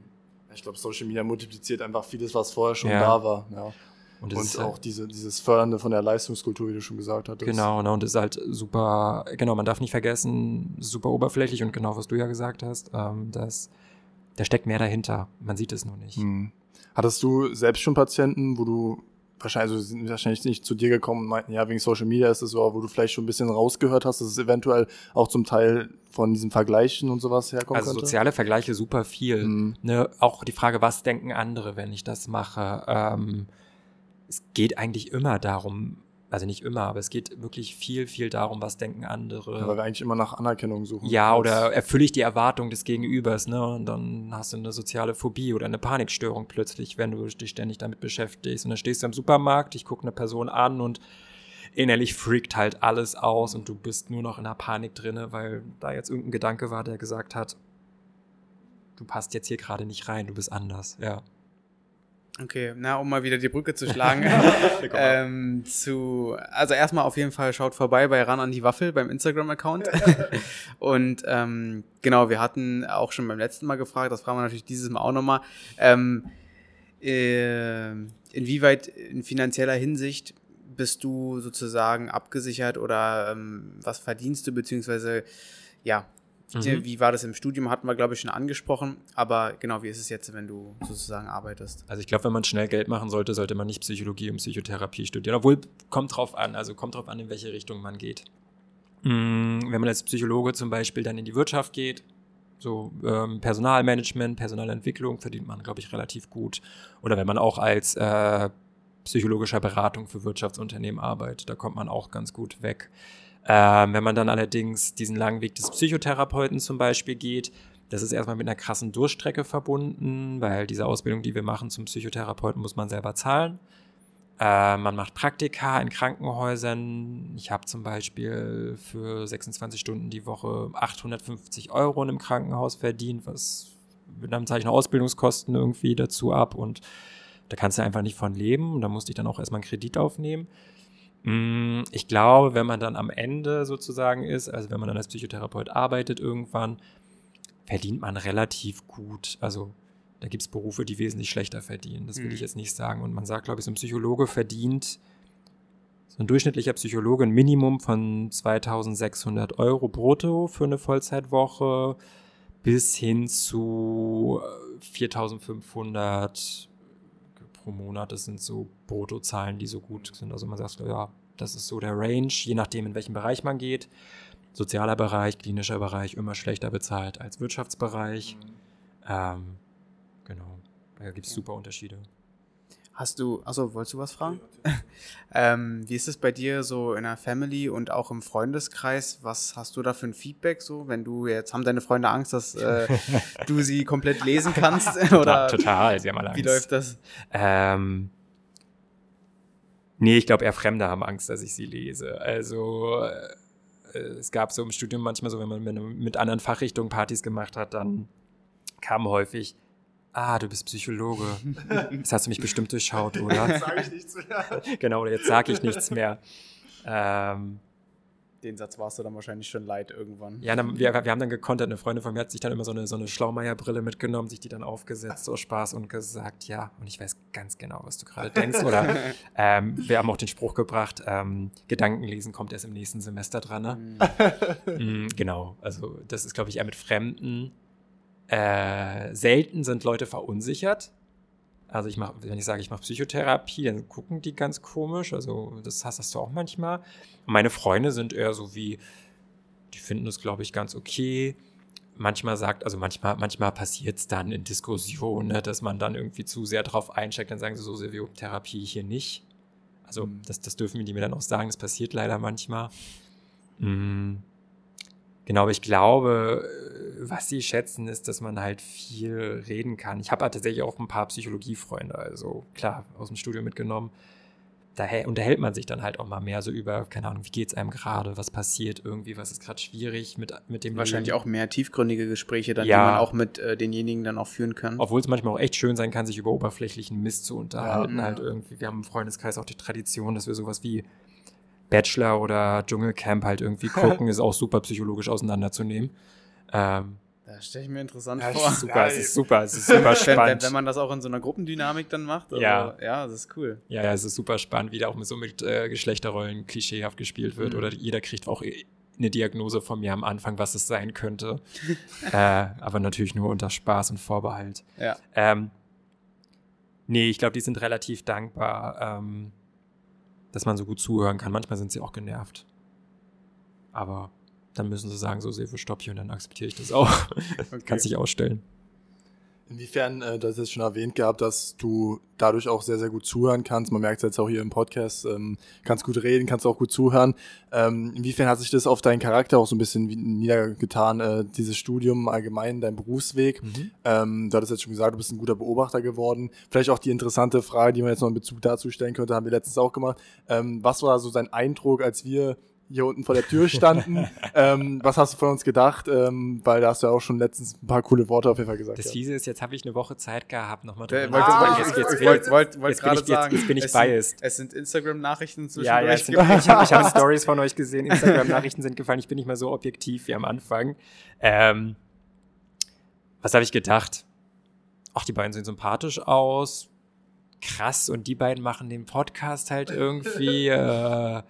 Ich glaube, Social Media multipliziert einfach vieles, was vorher schon ja. da war. Ja. Und, und ist, auch diese, dieses Fördernde von der Leistungskultur, wie du schon gesagt hattest. Genau, ne, und ist halt super, genau, man darf nicht vergessen, super oberflächlich und genau, was du ja gesagt hast, ähm, dass da steckt mehr dahinter. Man sieht es nur nicht. Hm. Hattest du selbst schon Patienten, wo du wahrscheinlich, also sind wahrscheinlich nicht zu dir gekommen und meinten, ja, wegen Social Media ist es so, wo du vielleicht schon ein bisschen rausgehört hast, dass es eventuell auch zum Teil von diesen Vergleichen und sowas herkommt. Also könnte? soziale Vergleiche super viel. Mhm. Ne, auch die Frage, was denken andere, wenn ich das mache? Ähm, es geht eigentlich immer darum, also nicht immer, aber es geht wirklich viel, viel darum, was denken andere. Ja, weil wir eigentlich immer nach Anerkennung suchen. Ja, oder erfülle ich die Erwartung des Gegenübers, ne? Und dann hast du eine soziale Phobie oder eine Panikstörung plötzlich, wenn du dich ständig damit beschäftigst. Und dann stehst du im Supermarkt, ich gucke eine Person an und innerlich freakt halt alles aus und du bist nur noch in einer Panik drinne, weil da jetzt irgendein Gedanke war, der gesagt hat, du passt jetzt hier gerade nicht rein, du bist anders, ja. Okay, na, um mal wieder die Brücke zu schlagen. ähm, zu, also erstmal auf jeden Fall schaut vorbei bei Ran an die Waffel beim Instagram-Account. und ähm, genau, wir hatten auch schon beim letzten Mal gefragt, das fragen wir natürlich dieses Mal auch nochmal. Ähm, äh, inwieweit in finanzieller Hinsicht bist du sozusagen abgesichert oder ähm, was verdienst du, beziehungsweise ja, Mhm. Wie war das im Studium, hatten wir, glaube ich, schon angesprochen. Aber genau, wie ist es jetzt, wenn du sozusagen arbeitest? Also ich glaube, wenn man schnell Geld machen sollte, sollte man nicht Psychologie und Psychotherapie studieren. Obwohl, kommt drauf an, also kommt drauf an, in welche Richtung man geht. Mm, wenn man als Psychologe zum Beispiel dann in die Wirtschaft geht, so ähm, Personalmanagement, Personalentwicklung verdient man, glaube ich, relativ gut. Oder wenn man auch als äh, psychologischer Beratung für Wirtschaftsunternehmen arbeitet, da kommt man auch ganz gut weg. Ähm, wenn man dann allerdings diesen langen Weg des Psychotherapeuten zum Beispiel geht, das ist erstmal mit einer krassen Durchstrecke verbunden, weil diese Ausbildung, die wir machen zum Psychotherapeuten, muss man selber zahlen. Äh, man macht Praktika in Krankenhäusern. Ich habe zum Beispiel für 26 Stunden die Woche 850 Euro in einem Krankenhaus verdient, was mit einem Zeichen Ausbildungskosten irgendwie dazu ab. Und da kannst du einfach nicht von leben. Und da musste ich dann auch erstmal einen Kredit aufnehmen. Mm, ich glaube, wenn man dann am Ende sozusagen ist, also wenn man dann als Psychotherapeut arbeitet irgendwann, verdient man relativ gut. Also da gibt es Berufe, die wesentlich schlechter verdienen. Das will mhm. ich jetzt nicht sagen. Und man sagt, glaube ich, so ein Psychologe verdient, so ein durchschnittlicher Psychologe, ein Minimum von 2600 Euro brutto für eine Vollzeitwoche bis hin zu 4500 pro Monat. Das sind so Bruttozahlen, die so gut sind. Also man sagt, ja, das ist so der Range, je nachdem, in welchen Bereich man geht. Sozialer Bereich, klinischer Bereich immer schlechter bezahlt als Wirtschaftsbereich. Mhm. Ähm, genau, da gibt es super Unterschiede. Hast du, also wolltest du was fragen? ähm, wie ist es bei dir so in der Family und auch im Freundeskreis? Was hast du da für ein Feedback so, wenn du jetzt, haben deine Freunde Angst, dass äh, du sie komplett lesen kannst? Oder Total, sie haben alle Angst. Wie läuft das? Ähm, nee, ich glaube eher Fremde haben Angst, dass ich sie lese. Also äh, es gab so im Studium manchmal so, wenn man mit, mit anderen Fachrichtungen Partys gemacht hat, dann kam häufig, ah, du bist Psychologe. Jetzt hast du mich bestimmt durchschaut, oder? Jetzt sage ich nichts mehr. genau, oder jetzt sage ich nichts mehr. Ähm, Den Satz warst du dann wahrscheinlich schon leid irgendwann. ja, dann, wir, wir haben dann gekontert. Eine Freundin von mir hat sich dann immer so eine, so eine Schlaumeier-Brille mitgenommen, sich die dann aufgesetzt, so Spaß und gesagt, ja, und ich weiß ganz genau, was du gerade denkst. Oder ähm, wir haben auch den Spruch gebracht, ähm, Gedankenlesen kommt erst im nächsten Semester dran. Ne? Mhm. Mm, genau, also das ist, glaube ich, eher mit Fremden. Äh, selten sind Leute verunsichert. Also ich mache, wenn ich sage, ich mache Psychotherapie, dann gucken die ganz komisch. Also das hast, hast du auch manchmal. Und meine Freunde sind eher so wie, die finden es, glaube ich, ganz okay. Manchmal sagt, also manchmal, manchmal passiert es dann in Diskussionen, ne, dass man dann irgendwie zu sehr drauf einsteigt, dann sagen sie so, Silvio, Therapie hier nicht. Also Mhm. das, das dürfen die mir dann auch sagen, das passiert leider manchmal. Mm. Genau, aber ich glaube, äh, was sie schätzen, ist, dass man halt viel reden kann. Ich habe halt tatsächlich auch ein paar Psychologiefreunde, also klar, aus dem Studio mitgenommen. Da hä- unterhält man sich dann halt auch mal mehr so über, keine Ahnung, wie geht's einem gerade, was passiert irgendwie, was ist gerade schwierig mit, mit dem Wahrscheinlich Leben. auch mehr tiefgründige Gespräche, dann, Ja. die man auch mit äh, denjenigen dann auch führen kann. Obwohl es manchmal auch echt schön sein kann, sich über oberflächlichen Mist zu unterhalten. Ja. halt irgendwie. Wir haben im Freundeskreis auch die Tradition, dass wir sowas wie Bachelor oder Dschungelcamp halt irgendwie gucken, ist auch super psychologisch auseinanderzunehmen. Ähm, Das stelle ich mir interessant Ja, vor. super, Ja, es ist super, es ist super Wenn, wenn, spannend. wenn man das auch in so einer Gruppendynamik dann macht. Also, Ja. Ja, das ist cool. Ja, ja, es ist super spannend, wie da auch mit so mit äh, Geschlechterrollen klischeehaft gespielt wird. Mhm. Oder jeder kriegt auch eine Diagnose von mir am Anfang, was es sein könnte. äh, aber natürlich nur unter Spaß und Vorbehalt. Ja. Ähm, nee, ich glaube, die sind relativ dankbar, ähm, dass man so gut zuhören kann. Manchmal sind sie auch genervt. Aber dann müssen sie sagen, so Silvio, stopp hier und dann akzeptiere ich das auch. Kannst dich ausstellen. Inwiefern, äh, du hast jetzt schon erwähnt gehabt, dass du dadurch auch sehr, sehr gut zuhören kannst. Man merkt es jetzt auch hier im Podcast, ähm, kannst gut reden, kannst auch gut zuhören. Ähm, inwiefern hat sich das auf deinen Charakter auch so ein bisschen niedergetan, äh, dieses Studium allgemein, dein Berufsweg? Ähm, du hattest jetzt schon gesagt, du bist ein guter Beobachter geworden. Vielleicht auch die interessante Frage, die man jetzt noch in Bezug dazu stellen könnte, haben wir letztens auch gemacht. Ähm, was war so dein Eindruck, als wir hier unten vor der Tür standen? ähm, was hast du von uns gedacht? Ähm, weil da hast du ja auch schon letztens ein paar coole Worte auf jeden Fall gesagt. Das ja. fiese ist, jetzt habe ich eine Woche Zeit gehabt, nochmal drüber nachzudenken. Jetzt- bin gerade ich- jetzt- sagen, jetzt bin ich es biased. Sind, es sind Instagram-Nachrichten Ja, zwischendurch. ja, es sind, ich habe hab Stories von euch gesehen. Instagram-Nachrichten sind gefallen. Ich bin nicht mehr so objektiv wie am Anfang. Ähm, was habe ich gedacht? Ach, die beiden sehen sympathisch aus. Krass. Und die beiden machen den Podcast halt irgendwie. Äh,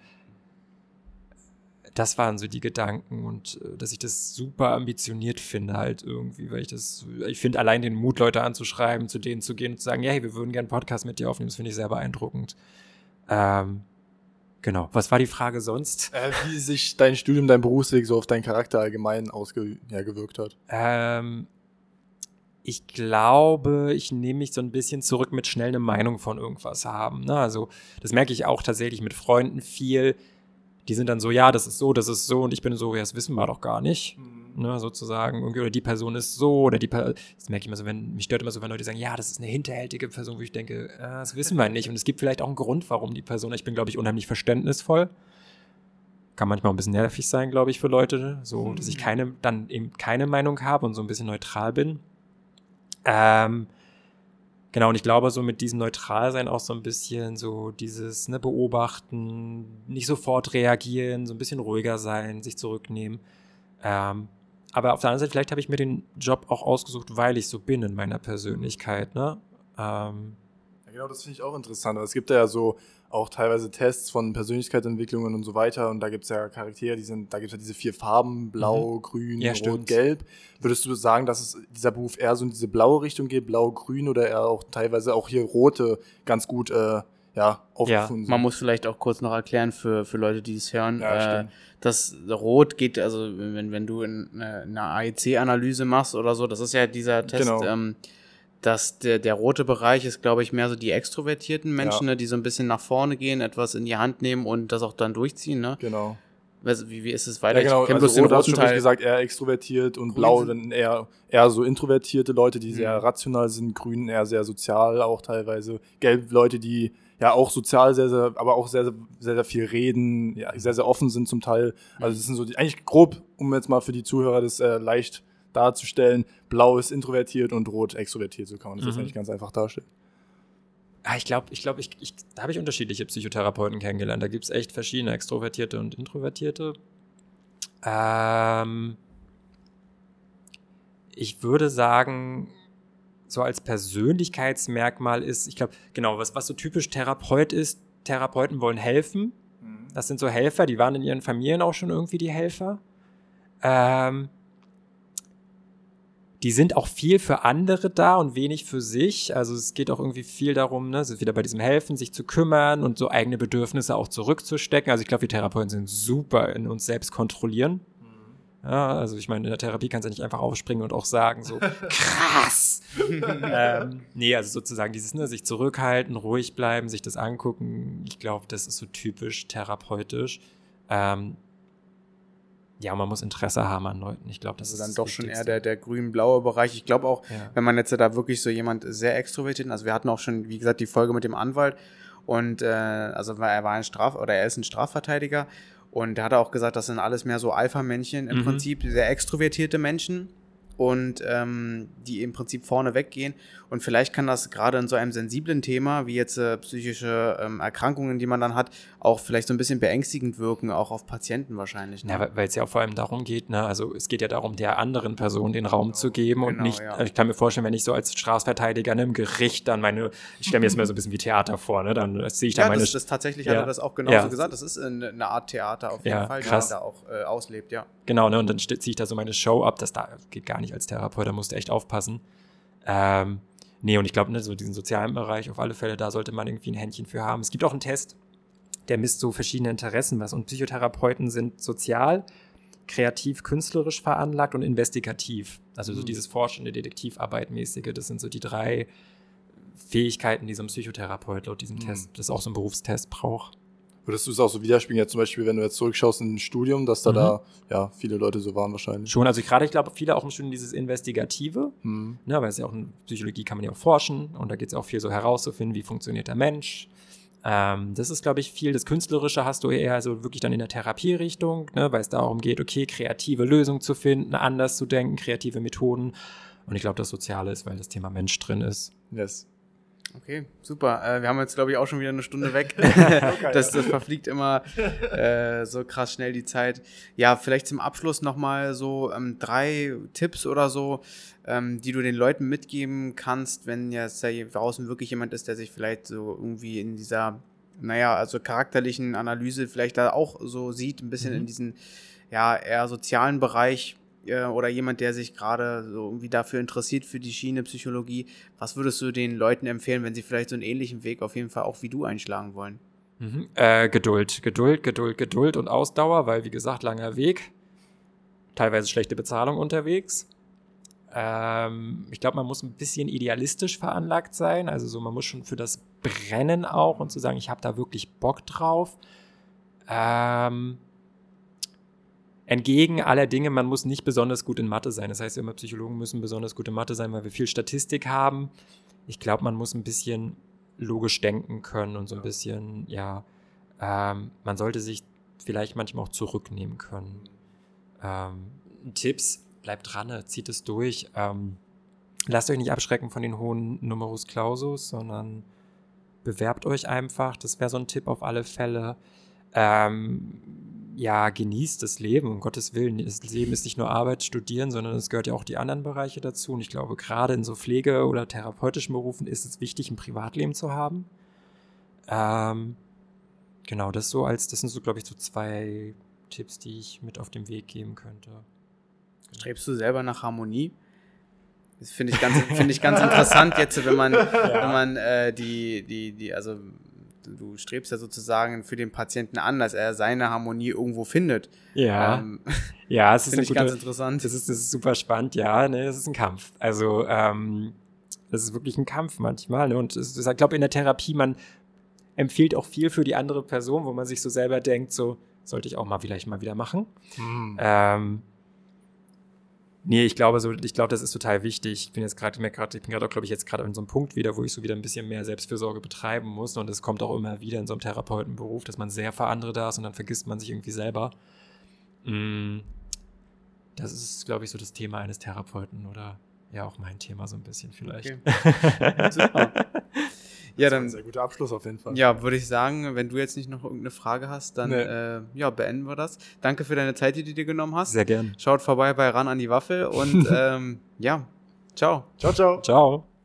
das waren so die Gedanken und äh, dass ich das super ambitioniert finde halt irgendwie, weil ich das, ich finde allein den Mut, Leute anzuschreiben, zu denen zu gehen und zu sagen, ja, hey, wir würden gerne einen Podcast mit dir aufnehmen, das finde ich sehr beeindruckend. Ähm, genau. Was war die Frage sonst? Äh, wie sich dein Studium, dein Berufsweg so auf deinen Charakter allgemein ausgewirkt ja, hat. Ähm, ich glaube, ich nehme mich so ein bisschen zurück mit schnell eine Meinung von irgendwas haben. Ne? Also, das merke ich auch tatsächlich mit Freunden viel. Die sind dann so, ja, das ist so, das ist so, und ich bin so, ja, das wissen wir doch gar nicht. Ne, sozusagen, oder die Person ist so, oder die Per- das merke ich immer so, wenn, mich stört immer so, wenn Leute sagen, ja, das ist eine hinterhältige Person, wo ich denke, äh, das wissen wir nicht. Und es gibt vielleicht auch einen Grund, warum die Person, ich bin, glaube ich, unheimlich verständnisvoll. Kann manchmal auch ein bisschen nervig sein, glaube ich, für Leute, so, dass ich keine, dann eben keine Meinung habe und so ein bisschen neutral bin. Ähm, genau, und ich glaube, so mit diesem Neutralsein auch so ein bisschen so dieses ne, Beobachten, nicht sofort reagieren, so ein bisschen ruhiger sein, sich zurücknehmen. Ähm, aber auf der anderen Seite, vielleicht habe ich mir den Job auch ausgesucht, weil ich so bin in meiner Persönlichkeit. Ne? Ähm, Ja, genau, das finde ich auch interessant. Es gibt ja so auch teilweise Tests von Persönlichkeitsentwicklungen und so weiter. Und da gibt es ja Charaktere, die sind, da gibt es ja diese vier Farben, blau, grün, Mhm. Ja, rot, stimmt. gelb. Würdest du sagen, dass es dieser Beruf eher so in diese blaue Richtung geht, blau, grün oder eher auch teilweise auch hier rote ganz gut äh, ja, aufgefunden sind? Man muss vielleicht auch kurz noch erklären für, für Leute, die es hören. Ja, äh, das Rot geht, also wenn, wenn du in, äh, eine AEC-Analyse machst oder so, das ist ja dieser Test, Genau. ähm, dass der, der rote Bereich ist, glaube ich, mehr so die extrovertierten Menschen, Ja. ne, die so ein bisschen nach vorne gehen, etwas in die Hand nehmen und das auch dann durchziehen. Ne? Genau. Also, wie, wie ist es weiter? Ja, genau. Ich kenn Also bloß den roten Teil. gesagt, eher extrovertiert und Grün Blau dann eher, eher so introvertierte Leute, die sehr Mhm. rational sind. Grün eher sehr sozial auch teilweise. Gelb Leute, die ja auch sozial sehr, sehr, aber auch sehr, sehr, sehr, sehr viel reden, ja, sehr, sehr offen sind zum Teil. Also das sind so die, eigentlich grob, um jetzt mal für die Zuhörer das äh, leicht darzustellen. Blau ist introvertiert und Rot extrovertiert. So kann man das jetzt Mhm. eigentlich ganz einfach darstellen. Ah, ich glaube, ich glaube, ich, ich, da habe ich unterschiedliche Psychotherapeuten kennengelernt. Da gibt es echt verschiedene Extrovertierte und Introvertierte. Ähm, ich würde sagen, so als Persönlichkeitsmerkmal ist, ich glaube, genau, was, was so typisch Therapeut ist, Therapeuten wollen helfen. Das sind so Helfer, die waren in ihren Familien auch schon irgendwie die Helfer. Ähm, die sind auch viel für andere da und wenig für sich. Also es geht auch irgendwie viel darum, ne, ist wieder bei diesem Helfen, sich zu kümmern und so eigene Bedürfnisse auch zurückzustecken. Also ich glaube, wir Therapeuten sind super in uns selbst kontrollieren. Ja, also ich meine, in der Therapie kannst du nicht einfach aufspringen und auch sagen, so krass. ähm, nee, also sozusagen dieses, ne, sich zurückhalten, ruhig bleiben, sich das angucken. Ich glaube, das ist so typisch therapeutisch. Ähm, ja, man muss Interesse haben an Leuten. Ich glaube, das Also ist dann doch schon eher der, der grün-blaue Bereich. Ich glaube auch, Ja. wenn man jetzt da wirklich so jemand sehr extrovertiert, also wir hatten auch schon, wie gesagt, die Folge mit dem Anwalt und äh, also er war ein Straf oder er ist ein Strafverteidiger und der hat auch gesagt, das sind alles mehr so Alpha-Männchen im Mhm. Prinzip, sehr extrovertierte Menschen und ähm, die im Prinzip vorne weggehen und vielleicht kann das gerade in so einem sensiblen Thema wie jetzt äh, psychische ähm, Erkrankungen, die man dann hat, auch vielleicht so ein bisschen beängstigend wirken, auch auf Patienten wahrscheinlich. Ne? Ja, weil- es ja auch vor allem darum geht, ne, also es geht ja darum, der anderen Person den Raum zu geben und Genau, nicht, ja. also ich kann mir vorstellen, wenn ich so als Strafverteidiger ne, im Gericht dann meine, ich stelle mir jetzt mal so ein bisschen wie Theater vor, ne, dann sehe ich da Ja, meine, das, das tatsächlich Ja. hat er das auch genauso Ja. gesagt. Das ist eine, eine Art Theater auf jeden Fall, die krass. man da auch äh, auslebt, ja. genau, ne, und dann ziehe ich da so meine Show ab, das da geht gar nicht als Therapeut, da musst du echt aufpassen. Ähm, nee, und ich glaube, ne, so diesen sozialen Bereich, auf alle Fälle, da sollte man irgendwie ein Händchen für haben. Es gibt auch einen Test, der misst so verschiedene Interessen was. Und Psychotherapeuten sind sozial, kreativ, künstlerisch veranlagt und investigativ. Also so Mhm. dieses forschende Detektivarbeit mäßige, das sind so die drei Fähigkeiten, die so ein Psychotherapeut laut diesem Mhm. Test, das auch so ein Berufstest braucht. Würdest du es auch so widerspiegeln, jetzt zum Beispiel, wenn du jetzt zurückschaust in ein Studium, dass da Mhm. da ja viele Leute so waren wahrscheinlich? Schon, also gerade, ich glaube, viele auch im Studium dieses Investigative, Mhm. ne, weil es ja auch in Psychologie kann man ja auch forschen und da geht es ja auch viel so herauszufinden, wie funktioniert der Mensch. Ähm, das ist, glaube ich, viel. Das Künstlerische hast du eher so wirklich dann in der Therapierichtung, ne, weil es darum geht, okay, kreative Lösungen zu finden, anders zu denken, kreative Methoden. Und ich glaube, das Soziale ist, weil das Thema Mensch drin ist. Yes. Okay, super. Äh, wir haben jetzt, glaube ich, auch schon wieder eine Stunde weg. das, das verfliegt immer äh, so krass schnell die Zeit. Ja, vielleicht zum Abschluss nochmal so ähm, drei Tipps oder so, ähm, die du den Leuten mitgeben kannst, wenn jetzt da draußen wirklich jemand ist, der sich vielleicht so irgendwie in dieser, naja, also charakterlichen Analyse vielleicht da auch so sieht, ein bisschen Mhm. in diesen, ja, eher sozialen Bereich äh, oder jemand, der sich gerade so irgendwie dafür interessiert, für die Schiene Psychologie. Was würdest du den Leuten empfehlen, wenn sie vielleicht so einen ähnlichen Weg auf jeden Fall auch wie du einschlagen wollen? Mhm. Äh, Geduld, Geduld, Geduld, Geduld und Ausdauer, weil, wie gesagt, langer Weg. Teilweise schlechte Bezahlung unterwegs. Ähm, ich glaube, man muss ein bisschen idealistisch veranlagt sein. Also so, man muss schon für das Brennen auch und zu sagen, ich habe da wirklich Bock drauf. Ähm, entgegen aller Dinge, man muss nicht besonders gut in Mathe sein. Das heißt, immer Psychologen müssen besonders gut in Mathe sein, weil wir viel Statistik haben. Ich glaube, man muss ein bisschen logisch denken können und so ein bisschen, ja, ähm, man sollte sich vielleicht manchmal auch zurücknehmen können. Ähm, Tipps, bleibt dran, zieht es durch. Ähm, lasst euch nicht abschrecken von den hohen Numerus Clausus, sondern bewerbt euch einfach. Das wäre so ein Tipp auf alle Fälle. Ähm, ja, genießt das Leben, um Gottes Willen. Das Leben ist nicht nur Arbeit, Studieren, sondern es gehört ja auch die anderen Bereiche dazu. Und ich glaube, gerade in so Pflege- oder therapeutischen Berufen ist es wichtig, ein Privatleben zu haben. Ähm, genau, das so als, das sind so, glaube ich, so zwei Tipps, die ich mit auf den Weg geben könnte. Strebst du selber nach Harmonie? Das finde ich ganz, finde ich ganz interessant jetzt, wenn man, wenn man äh, die, die, die, also du strebst ja sozusagen für den Patienten an, dass er seine Harmonie irgendwo findet. Ja, Ähm, ja, es ist eine ich gute, ganz interessant. Das ist, das ist super spannend, ja, ne, das ist ein Kampf. Also, ähm, Das ist wirklich ein Kampf manchmal. Ne? Und ist, ich glaube, in der Therapie, man empfiehlt auch viel für die andere Person, wo man sich so selber denkt, so, sollte ich auch mal vielleicht mal wieder machen. Mhm. Ähm, nee, ich glaube so, ich glaube, das ist total wichtig. Ich bin jetzt gerade, ich bin gerade auch, glaube ich, jetzt gerade an so einem Punkt wieder, wo ich so wieder ein bisschen mehr Selbstfürsorge betreiben muss. Und es kommt auch immer wieder in so einem Therapeutenberuf, dass man sehr für andere da ist und dann vergisst man sich irgendwie selber. Mm, das ist, glaube ich, so das Thema eines Therapeuten oder ja auch mein Thema so ein bisschen vielleicht. Okay. Super. Ja, dann. ein sehr guter Abschluss auf jeden Fall. Ja, würde ich sagen, wenn du jetzt nicht noch irgendeine Frage hast, dann nee. äh, ja, beenden wir das. Danke für deine Zeit, die du dir genommen hast. Sehr gern. Schaut vorbei bei Ran an die Waffel und ähm, ja, ciao. Ciao, ciao. Ciao.